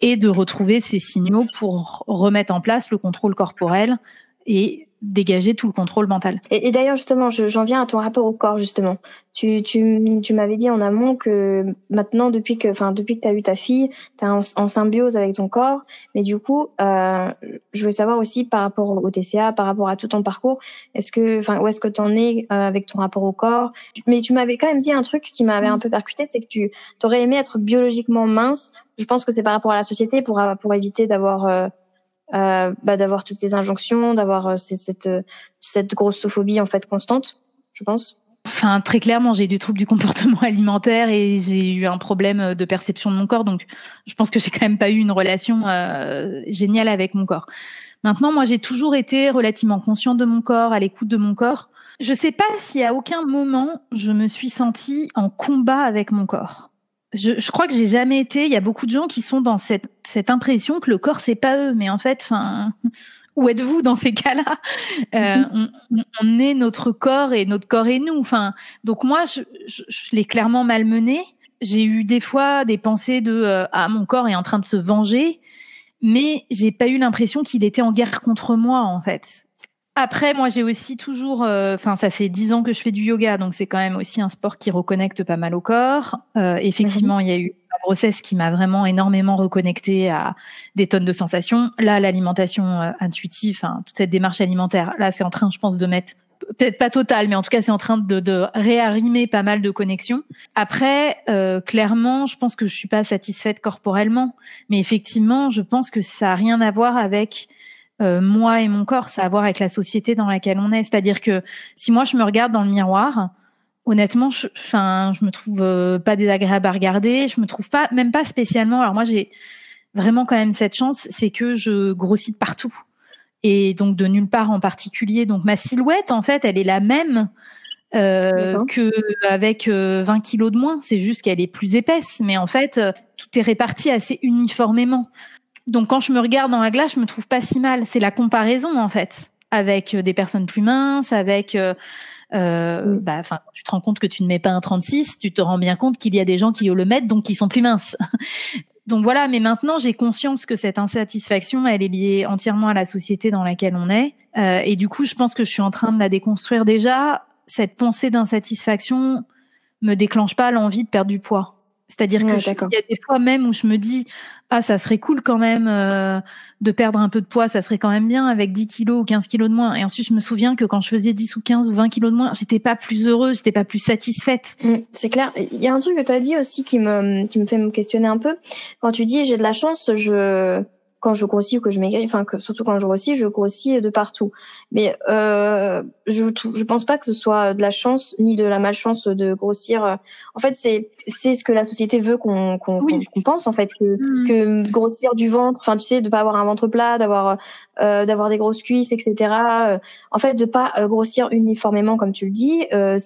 et de retrouver ces signaux pour remettre en place le contrôle corporel et dégager tout le contrôle mental. Et, d'ailleurs, justement, je- j'en viens à ton rapport au corps, justement. Tu, tu, tu m'avais dit en amont que maintenant, depuis que, enfin, depuis que tu as eu ta fille, tu es en, symbiose avec ton corps. Mais du coup, euh, je voulais savoir aussi par rapport au TCA, par rapport à tout ton parcours, est-ce que, où est-ce que tu en es euh, avec ton rapport au corps? Mais tu m'avais quand même dit un truc qui m'avait un peu percuté, c'est que tu aurais aimé être biologiquement mince. Je pense que c'est par rapport à la société pour, pour éviter d'avoir... Euh, euh, bah, d'avoir toutes ces injonctions, d'avoir euh, cette, cette, cette grossophobie en fait constante, je pense. Enfin, très clairement, j'ai du trouble du comportement alimentaire et j'ai eu un problème de perception de mon corps, donc je pense que j'ai quand même pas eu une relation euh, géniale avec mon corps. Maintenant, moi, j'ai toujours été relativement consciente de mon corps, à l'écoute de mon corps. Je sais pas si à aucun moment je me suis sentie en combat avec mon corps. Je, je crois que j'ai jamais été. Il y a beaucoup de gens qui sont dans cette, cette impression que le corps c'est pas eux, mais en fait, enfin, où êtes-vous dans ces cas-là? Euh, on, on, est notre corps et notre corps est nous. Enfin, donc moi, je, je, je l'ai clairement malmené. J'ai eu des fois des pensées de euh, ah mon corps est en train de se venger, mais j'ai pas eu l'impression qu'il était en guerre contre moi en fait. Après, moi, j'ai aussi toujours, enfin, euh, ça fait dix ans que je fais du yoga, donc c'est quand même aussi un sport qui reconnecte pas mal au corps. Euh, effectivement, il y a eu la grossesse qui m'a vraiment énormément reconnecté à des tonnes de sensations. Là, l'alimentation euh, intuitive, enfin, toute cette démarche alimentaire, là, c'est en train, je pense, de mettre peut-être pas total, mais en tout cas, c'est en train de, de, réarrimer pas mal de connexions. Après, euh, clairement, je pense que je suis pas satisfaite corporellement, mais effectivement, je pense que ça a rien à voir avec euh, moi et mon corps, ça a à voir avec la société dans laquelle on est. C'est-à-dire que si moi je me regarde dans le miroir, honnêtement, je, enfin, je me trouve euh, pas désagréable à regarder, je me trouve pas, même pas spécialement. Alors moi, j'ai vraiment quand même cette chance, c'est que je grossis de partout et donc de nulle part en particulier. Donc ma silhouette, en fait, elle est la même. Euh, que avec euh, 20 kilos de moins, c'est juste qu'elle est plus épaisse, mais en fait, euh, tout est réparti assez uniformément. Donc quand je me regarde dans la glace, je me trouve pas si mal. C'est la comparaison en fait avec des personnes plus minces, avec euh, euh, bah, enfin, tu te rends compte que tu ne mets pas un 36, tu te rends bien compte qu'il y a des gens qui le mettent, donc qui sont plus minces. donc voilà, mais maintenant j'ai conscience que cette insatisfaction, elle est liée entièrement à la société dans laquelle on est, euh, et du coup, je pense que je suis en train de la déconstruire déjà. Cette pensée d'insatisfaction me déclenche pas l'envie de perdre du poids. C'est-à-dire ouais, que il y a des fois même où je me dis ah ça serait cool quand même euh, de perdre un peu de poids, ça serait quand même bien avec 10 kilos ou 15 kilos de moins. Et ensuite je me souviens que quand je faisais 10 ou 15 ou 20 kilos de moins, j'étais pas plus heureuse, j'étais pas plus satisfaite. Mmh, c'est clair. Il y a un truc que tu as dit aussi qui me qui me fait me questionner un peu. Quand tu dis j'ai de la chance, je quand je grossis ou que je maigris, enfin que, surtout quand je grossis, je grossis de partout. Mais euh, je je pense pas que ce soit de la chance ni de la malchance de grossir. En fait, c'est c'est ce que la société veut qu'on qu'on Oui. pense en fait que mmh. que grossir du ventre, enfin tu sais de pas avoir un ventre plat, d'avoir euh, d'avoir des grosses cuisses, etc. En fait, de pas grossir uniformément comme tu le dis. Euh,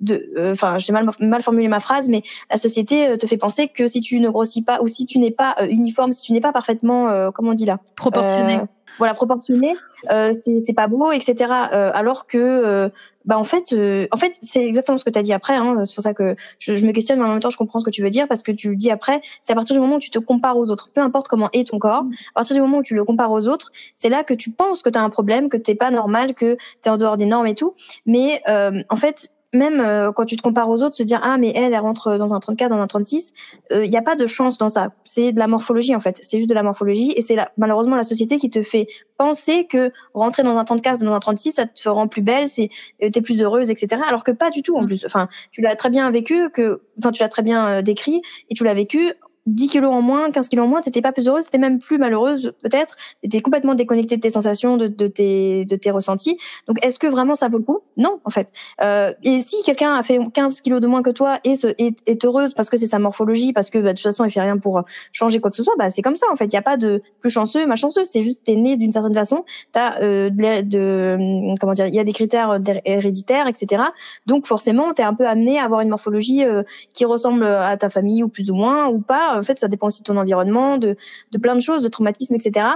de, enfin, j'ai mal, mal formulé ma phrase, mais la société te fait penser que si tu ne grossis pas ou si tu n'es pas uniforme, si tu n'es pas parfaitement, comment on dit là, proportionné. Voilà proportionné euh, c'est pas beau etc euh, alors que euh, bah en fait euh, en fait c'est exactement ce que tu as dit après hein, c'est pour ça que je, je, me questionne mais en même temps je comprends ce que tu veux dire parce que tu le dis après c'est à partir du moment où tu te compares aux autres peu importe comment est ton corps à partir du moment où tu le compares aux autres c'est là que tu penses que tu as un problème que t'es pas normal que tu es en dehors des normes et tout. Mais en fait même euh, quand tu te compares aux autres, se dire ah mais elle, elle rentre dans un 34, dans un 36, il euh, n'y a pas de chance dans ça. C'est de la morphologie en fait. C'est juste de la morphologie et c'est malheureusement la société qui te fait penser que rentrer dans un 34 dans un 36, ça te rend plus belle, c'est euh, t'es plus heureuse, etc. Alors que pas du tout en mm. plus. Enfin, tu l'as très bien vécu, que, enfin tu l'as très bien décrit et tu l'as vécu 10 kilos en moins, 15 kilos en moins, t'étais pas plus heureuse, t'étais même plus malheureuse peut-être, t'étais complètement déconnectée de tes sensations, de, tes, de tes ressentis. Donc est-ce que vraiment ça vaut le coup? Non, en fait. Euh, et si quelqu'un a fait 15 kilos de moins que toi et est, heureuse parce que c'est sa morphologie, parce que bah, de toute façon il fait rien pour changer quoi que ce soit, bah c'est comme ça en fait. Il y a pas de plus chanceux, malchanceux. C'est juste t'es né d'une certaine façon, t'as euh, de, de, comment dire, il y a des critères héréditaires, etc. Donc forcément t'es un peu amené à avoir une morphologie euh, qui ressemble à ta famille ou plus ou moins ou pas en fait, ça dépend aussi de ton environnement, de, de plein de choses, de traumatisme, etc.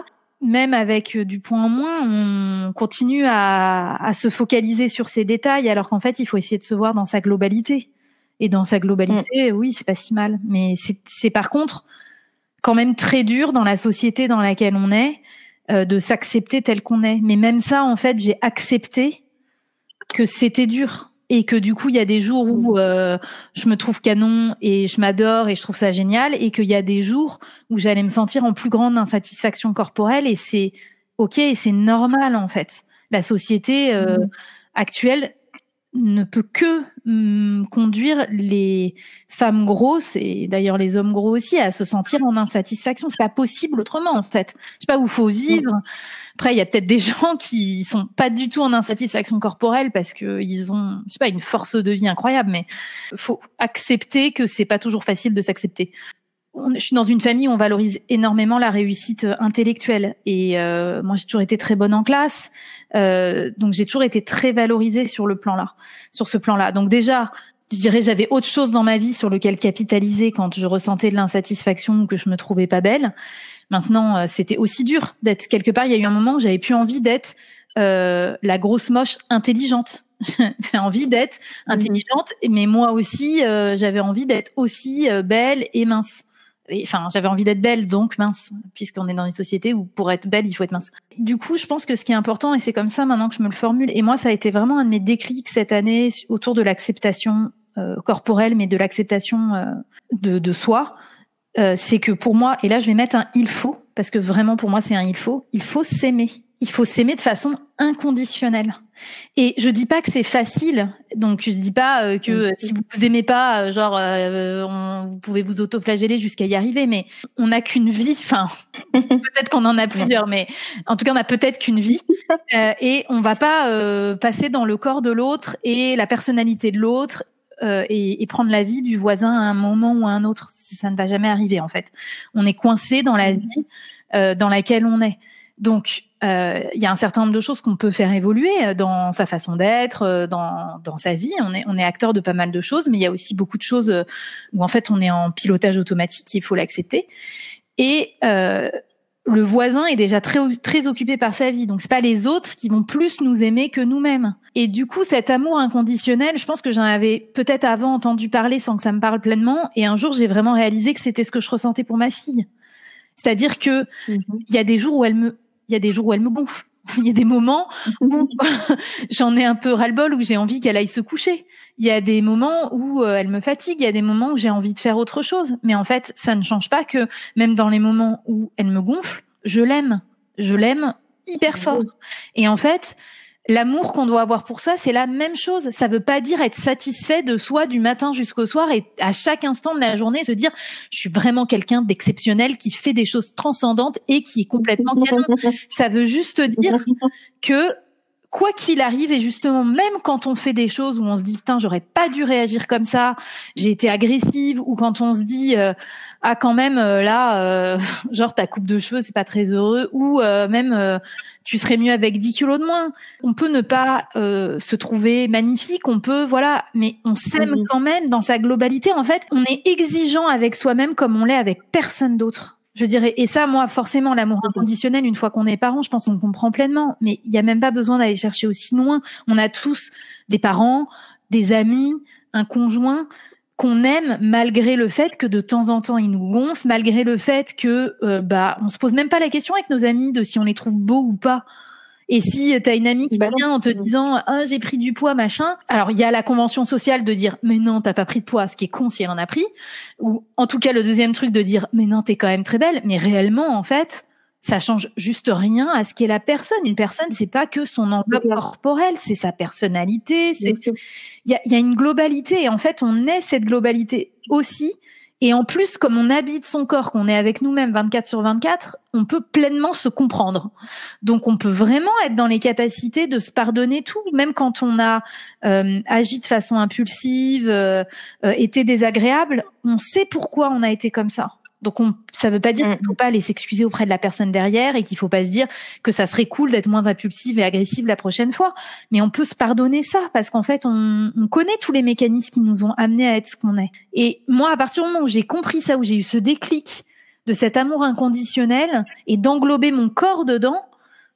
Même avec euh, du point en moins, on continue à, à se focaliser sur ces détails, alors qu'en fait, il faut essayer de se voir dans sa globalité. Et dans sa globalité, mm. oui, c'est pas si mal. Mais c'est par contre quand même très dur dans la société dans laquelle on est euh, de s'accepter tel qu'on est. Mais même ça, en fait, j'ai accepté que c'était dur et que du coup il y a des jours où euh, je me trouve canon et je m'adore et je trouve ça génial. Et qu'il y a des jours où j'allais me sentir en plus grande insatisfaction corporelle et c'est ok et c'est normal en fait. La société euh, mmh. actuelle ne peut que hum, conduire les femmes grosses et d'ailleurs les hommes gros aussi à se sentir en insatisfaction. C'est pas possible autrement en fait. Je sais pas où faut vivre. Après, il y a peut-être des gens qui sont pas du tout en insatisfaction corporelle parce que ils ont, je sais pas, une force de vie incroyable. Mais faut accepter que c'est pas toujours facile de s'accepter je suis dans une famille où on valorise énormément la réussite euh, intellectuelle. Et euh, moi j'ai toujours été très bonne en classe. Euh, donc j'ai toujours été très valorisée sur le plan là sur ce plan là donc déjà je dirais j'avais autre chose dans ma vie sur lequel capitaliser quand je ressentais de l'insatisfaction ou que je me trouvais pas belle. Maintenant euh, c'était aussi dur d'être quelque part il y a eu un moment où j'avais plus envie d'être la grosse moche intelligente. J'avais envie d'être mmh intelligente mais moi aussi j'avais envie d'être aussi belle et mince enfin, j'avais envie d'être belle, donc mince, puisqu'on est dans une société où pour être belle, il faut être mince. Du coup, je pense que ce qui est important, et c'est comme ça maintenant que je me le formule, et moi, ça a été vraiment un de mes déclics cette année autour de l'acceptation euh, corporelle, mais de l'acceptation euh, de, soi, euh, c'est que pour moi, et là, je vais mettre un il faut, parce que vraiment pour moi, c'est un il faut, il faut s'aimer. Il faut s'aimer de façon inconditionnelle. Et je dis pas que c'est facile, donc je dis pas euh, que si vous vous aimez pas, euh, genre euh, on, vous pouvez vous autoflageller jusqu'à y arriver, mais on n'a qu'une vie. Enfin, peut-être qu'on en a plusieurs, mais en tout cas on a peut-être qu'une vie, et on va pas passer dans le corps de l'autre et la personnalité de l'autre. Et, et, prendre la vie du voisin à un moment ou à un autre, ça ne va jamais arriver en fait. On est coincé dans la vie dans laquelle on est. Donc euh, il y a un certain nombre de choses qu'on peut faire évoluer euh, dans sa façon d'être, euh, dans, dans sa vie. On est, on est acteur de pas mal de choses, mais il y a aussi beaucoup de choses où en fait on est en pilotage automatique, il faut l'accepter. Et euh, le voisin est déjà très très occupé par sa vie, donc c'est pas les autres qui vont plus nous aimer que nous-mêmes. Et du coup, cet amour inconditionnel, je pense que j'en avais peut-être avant entendu parler sans que ça me parle pleinement. Et un jour, j'ai vraiment réalisé que c'était ce que je ressentais pour ma fille. C'est-à-dire que mm-hmm. il y a des jours où elle me il y a des jours où elle me gonfle. Il y a des moments où j'en ai un peu ras-le-bol, où j'ai envie qu'elle aille se coucher. Il y a des moments où euh, elle me fatigue, il y a des moments où j'ai envie de faire autre chose. Mais en fait, ça ne change pas que même dans les moments où elle me gonfle, je l'aime. Je l'aime hyper fort. Et en fait, L'amour qu'on doit avoir pour ça, c'est la même chose. Ça veut pas dire être satisfait de soi du matin jusqu'au soir et à chaque instant de la journée se dire je suis vraiment quelqu'un d'exceptionnel qui fait des choses transcendantes et qui est complètement canon. Ça veut juste dire que quoi qu'il arrive, et justement, même quand on fait des choses où on se dit putain, j'aurais pas dû réagir comme ça, j'ai été agressive, ou quand on se dit euh, ah quand même euh, là, euh, genre ta coupe de cheveux c'est pas très heureux, ou même tu serais mieux avec 10 kilos de moins. On peut ne pas se trouver magnifique, on peut voilà, mais on s'aime quand même dans sa globalité. En fait, on est exigeant avec soi-même comme on l'est avec personne d'autre. Je dirais, et ça, moi, forcément, l'amour inconditionnel, une fois qu'on est parent, je pense qu'on comprend pleinement. Mais il n'y a même pas besoin d'aller chercher aussi loin. On a tous des parents, des amis, un conjoint qu'on aime malgré le fait que de temps en temps ils nous gonflent, malgré le fait que euh, bah on se pose même pas la question avec nos amis de si on les trouve beaux ou pas. Et si tu as une amie qui bah vient en te disant ah j'ai pris du poids machin, alors il y a la convention sociale de dire mais non t'as pas pris de poids, ce qui est con si elle en a pris, ou en tout cas le deuxième truc de dire mais non t'es quand même très belle, mais réellement en fait ça change juste rien à ce qu'est la personne. Une personne, c'est pas que son enveloppe corporelle, c'est sa personnalité. C'est il y a, y a, une globalité. Et en fait, on est cette globalité aussi et en plus, comme on habite son corps, qu'on est avec nous-mêmes 24 sur 24, on peut pleinement se comprendre. Donc, on peut vraiment être dans les capacités de se pardonner tout, même quand on a euh, agi de façon impulsive, euh, euh, été désagréable. On sait pourquoi on a été comme ça. Donc, on, ça veut pas dire mm. qu'il faut pas aller s'excuser auprès de la personne derrière et qu'il faut pas se dire que ça serait cool d'être moins impulsive et agressive la prochaine fois. Mais on peut se pardonner ça parce qu'en fait, on, on, connaît tous les mécanismes qui nous ont amenés à être ce qu'on est. Et moi, à partir du moment où j'ai compris ça, où j'ai eu ce déclic de cet amour inconditionnel et d'englober mon corps dedans,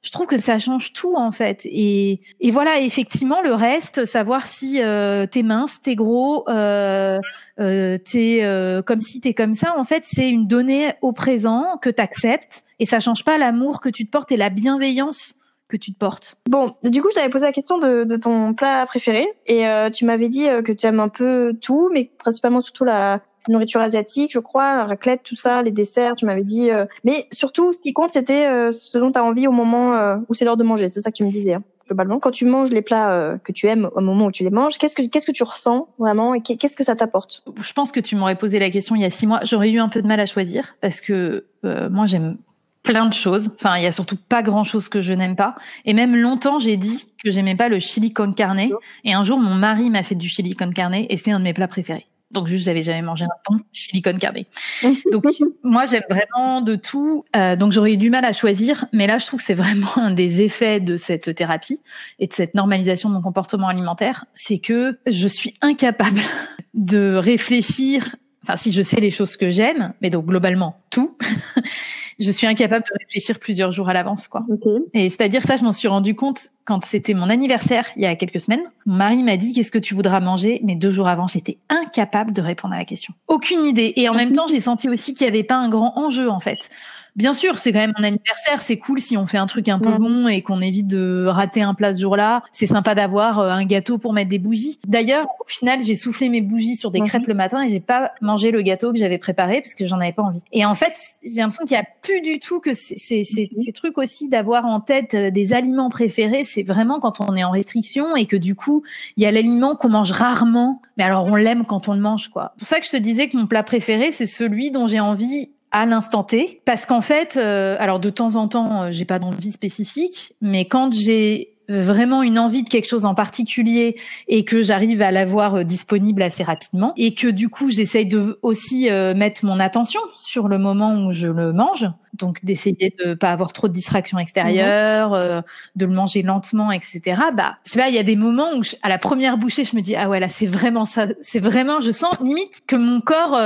je trouve que ça change tout en fait. Et, et voilà, effectivement, le reste, savoir si euh, t'es mince, t'es gros, euh, euh, t'es euh, comme si t'es comme ça, en fait, c'est une donnée au présent que t'acceptes et ça change pas l'amour que tu te portes et la bienveillance que tu te portes. Bon, du coup, je t'avais posé la question de, de, ton plat préféré et euh, tu m'avais dit que tu aimes un peu tout, mais principalement surtout la, nourriture asiatique, je crois, la raclette, tout ça, les desserts, tu m'avais dit. Euh, mais surtout, ce qui compte, c'était euh, ce dont tu as envie au moment euh, où c'est l'heure de manger. C'est ça que tu me disais, hein, globalement. Quand tu manges les plats que tu aimes au moment où tu les manges, qu'est-ce que qu'est-ce que tu ressens vraiment et qu'est-ce que ça t'apporte? Je pense que tu m'aurais posé la question il y a six mois. J'aurais eu un peu de mal à choisir parce que moi, j'aime plein de choses. Enfin, il y a surtout pas grand chose que je n'aime pas. Et même longtemps, j'ai dit que j'aimais pas le chili con carne. Et un jour, mon mari m'a fait du chili con carne et c'est un de mes plats préférés. Donc juste, j'avais jamais mangé un bon chili con carne. Donc moi, j'aime vraiment de tout. Euh, donc j'aurais eu du mal à choisir, mais là, je trouve que c'est vraiment un des effets de cette thérapie et de cette normalisation de mon comportement alimentaire, c'est que je suis incapable de réfléchir. Enfin, si je sais les choses que j'aime, mais donc globalement tout, je suis incapable de réfléchir plusieurs jours à l'avance, quoi. Et c'est-à-dire ça, je m'en suis rendu compte quand c'était mon anniversaire il y a quelques semaines. Mon mari m'a dit qu'est-ce que tu voudras manger, mais deux jours avant, j'étais incapable de répondre à la question. Aucune idée. Et en même temps, j'ai senti aussi qu'il n'y avait pas un grand enjeu, en fait. Bien sûr, c'est quand même mon anniversaire, c'est cool si on fait un truc un peu bon et qu'on évite de rater un plat ce jour-là. C'est sympa d'avoir euh, un gâteau pour mettre des bougies. D'ailleurs, au final, j'ai soufflé mes bougies sur des crêpes le matin et j'ai pas mangé le gâteau que j'avais préparé parce que j'en avais pas envie. Et en fait, j'ai l'impression qu'il y a plus du tout que ces, mhm. ces trucs aussi d'avoir en tête euh, des aliments préférés. C'est vraiment quand on est en restriction et que du coup, il y a l'aliment qu'on mange rarement, mais alors on l'aime quand on le mange, quoi. C'est pour ça que je te disais que mon plat préféré, c'est celui dont j'ai envie à l'instant T parce qu'en fait euh, alors de temps en temps euh, j'ai pas d'envie spécifique mais quand j'ai vraiment une envie de quelque chose en particulier et que j'arrive à l'avoir euh, disponible assez rapidement et que du coup j'essaye de aussi mettre mon attention sur le moment où je le mange donc d'essayer de pas avoir trop de distractions extérieures mhm. de le manger lentement etc bah je sais pas il y a des moments où à la première bouchée je me dis ah ouais là c'est vraiment ça c'est vraiment je sens limite que mon corps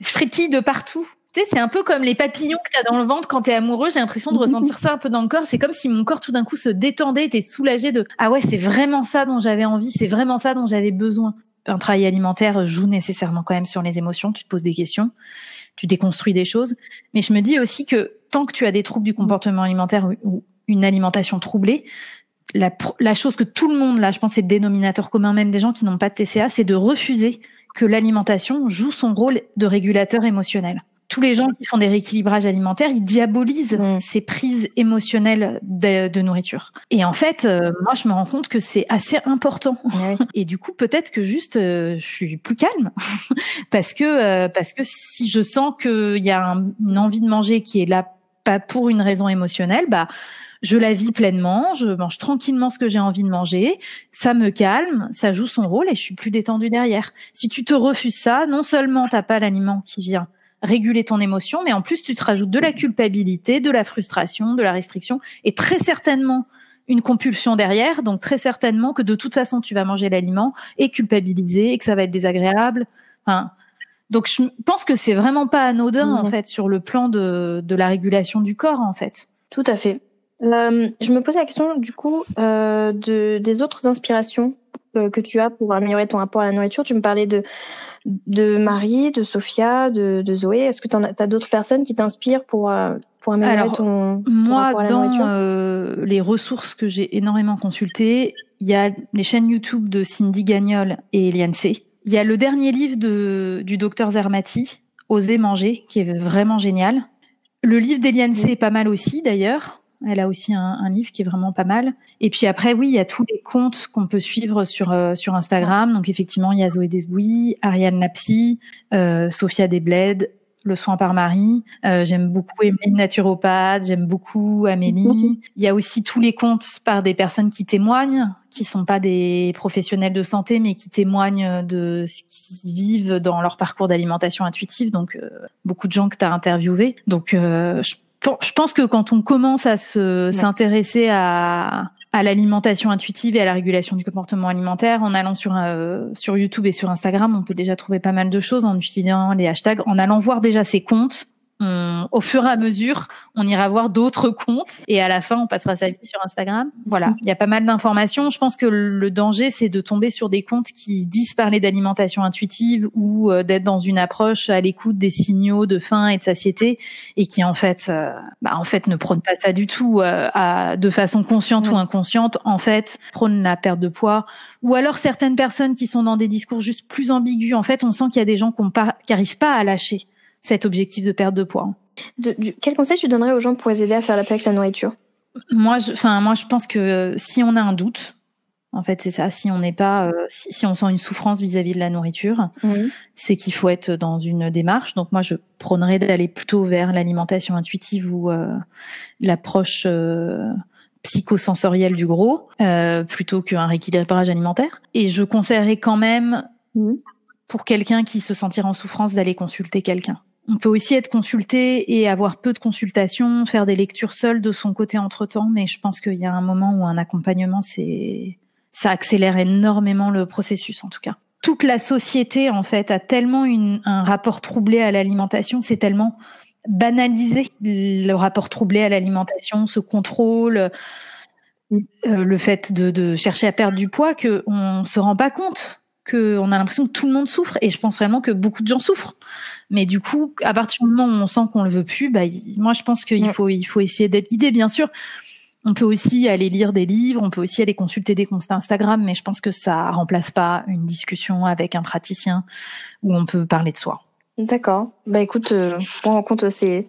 frétille de partout c'est un peu comme les papillons que tu as dans le ventre quand tu es amoureux. J'ai l'impression de ressentir ça un peu dans le corps. C'est comme si mon corps tout d'un coup se détendait, t'es soulagé de ah ouais, c'est vraiment ça dont j'avais envie, c'est vraiment ça dont j'avais besoin. Un travail alimentaire joue nécessairement quand même sur les émotions. Tu te poses des questions, tu déconstruis des choses. Mais je me dis aussi que tant que tu as des troubles du comportement alimentaire ou une alimentation troublée, la, la chose que tout le monde, là, je pense, c'est le dénominateur commun même des gens qui n'ont pas de TCA, c'est de refuser que l'alimentation joue son rôle de régulateur émotionnel tous les gens qui font des rééquilibrages alimentaires, ils diabolisent mm. ces prises émotionnelles de, nourriture. Et en fait, euh, moi, je me rends compte que c'est assez important. Et du coup, peut-être que juste, euh, je suis plus calme parce que euh, parce que si je sens qu'il y a une envie de manger qui est là pas pour une raison émotionnelle, bah je la vis pleinement, je mange tranquillement ce que j'ai envie de manger, ça me calme, ça joue son rôle et je suis plus détendue derrière. Si tu te refuses ça, non seulement t'as pas l'aliment qui vient réguler ton émotion, mais en plus tu te rajoutes de la culpabilité, de la frustration, de la restriction et très certainement une compulsion derrière, donc très certainement que de toute façon tu vas manger l'aliment et culpabiliser et que ça va être désagréable. Enfin, donc je pense que c'est vraiment pas anodin en fait sur le plan de, de la régulation du corps en fait. Tout à fait. Euh, je me posais la question du coup euh, de, des autres inspirations que tu as pour améliorer ton rapport à la nourriture. Tu me parlais de de Marie, de Sophia, de, de Zoé. Est-ce que tu as d'autres personnes qui t'inspirent pour euh, pour améliorer ton, moi, rapport à la dans nourriture? euh, les ressources que j'ai énormément consultées, il y a les chaînes YouTube de Cindy Gagnol et Eliane C. Il y a le dernier livre de, du docteur Zermati, Oser manger, qui est vraiment génial. Le livre d'Eliane C est pas mal aussi, d'ailleurs. Elle a aussi un, un, livre qui est vraiment pas mal. Et puis après, oui, il y a tous les comptes qu'on peut suivre sur euh, sur Instagram. Donc effectivement, il y a Zoé Ariane Lapsy, euh, Sophia Desbled, le soin par Marie. Euh, j'aime beaucoup Emeline Naturopathe, j'aime beaucoup Amélie. Il y a aussi tous les comptes par des personnes qui témoignent, qui sont pas des professionnels de santé, mais qui témoignent de ce qu'ils vivent dans leur parcours d'alimentation intuitive. Donc euh, beaucoup de gens que tu as interviewés. Donc euh, je, je pense que quand on commence à se s'intéresser à à l'alimentation intuitive et à la régulation du comportement alimentaire. En allant sur euh, sur YouTube et sur Instagram, on peut déjà trouver pas mal de choses en utilisant les hashtags, en allant voir déjà ses comptes on, au fur et à mesure, on ira voir d'autres comptes et à la fin, on passera sa vie sur Instagram. Voilà, il y a pas mal d'informations. Je pense que le danger, c'est de tomber sur des comptes qui disent parler d'alimentation intuitive ou euh, d'être dans une approche à l'écoute des signaux de faim et de satiété et qui en fait, euh, bah, en fait, ne prônent pas ça du tout euh, à, de façon consciente ou inconsciente. En fait, prônent la perte de poids ou alors certaines personnes qui sont dans des discours juste plus ambigus. En fait, on sent qu'il y a des gens qui n'arrivent pas à lâcher cet objectif de perte de poids. De, du, quel conseil tu donnerais aux gens pour les aider à faire la paix avec la nourriture? Moi, enfin, moi, je pense que si on a un doute, en fait, c'est ça. Si on n'est pas, euh, si, si, on sent une souffrance vis-à-vis de la nourriture, mmh. c'est qu'il faut être dans une démarche. Donc moi, je prônerais d'aller plutôt vers l'alimentation intuitive ou euh, l'approche euh, psychosensorielle du gros, euh, plutôt qu'un rééquilibrage alimentaire. Et je conseillerais quand même, mmh. Pour quelqu'un qui se sentira en souffrance, d'aller consulter quelqu'un. On peut aussi être consulté et avoir peu de consultations, faire des lectures seules de son côté entre temps, mais je pense qu'il y a un moment où un accompagnement, c'est, ça accélère énormément le processus, en tout cas. Toute la société, en fait, a tellement un rapport troublé à l'alimentation, c'est tellement banalisé le rapport troublé à l'alimentation, ce contrôle, euh, le fait de, de, chercher à perdre du poids, qu'on se rend pas compte qu'on a l'impression que tout le monde souffre et je pense vraiment que beaucoup de gens souffrent. Mais du coup, à partir du moment où on sent qu'on le veut plus, bah, moi je pense qu'il ouais. faut il faut essayer d'être guidé. Bien sûr, on peut aussi aller lire des livres, on peut aussi aller consulter des comptes Instagram, mais je pense que ça remplace pas une discussion avec un praticien où on peut parler de soi. D'accord. Bah écoute, euh, on rend compte ces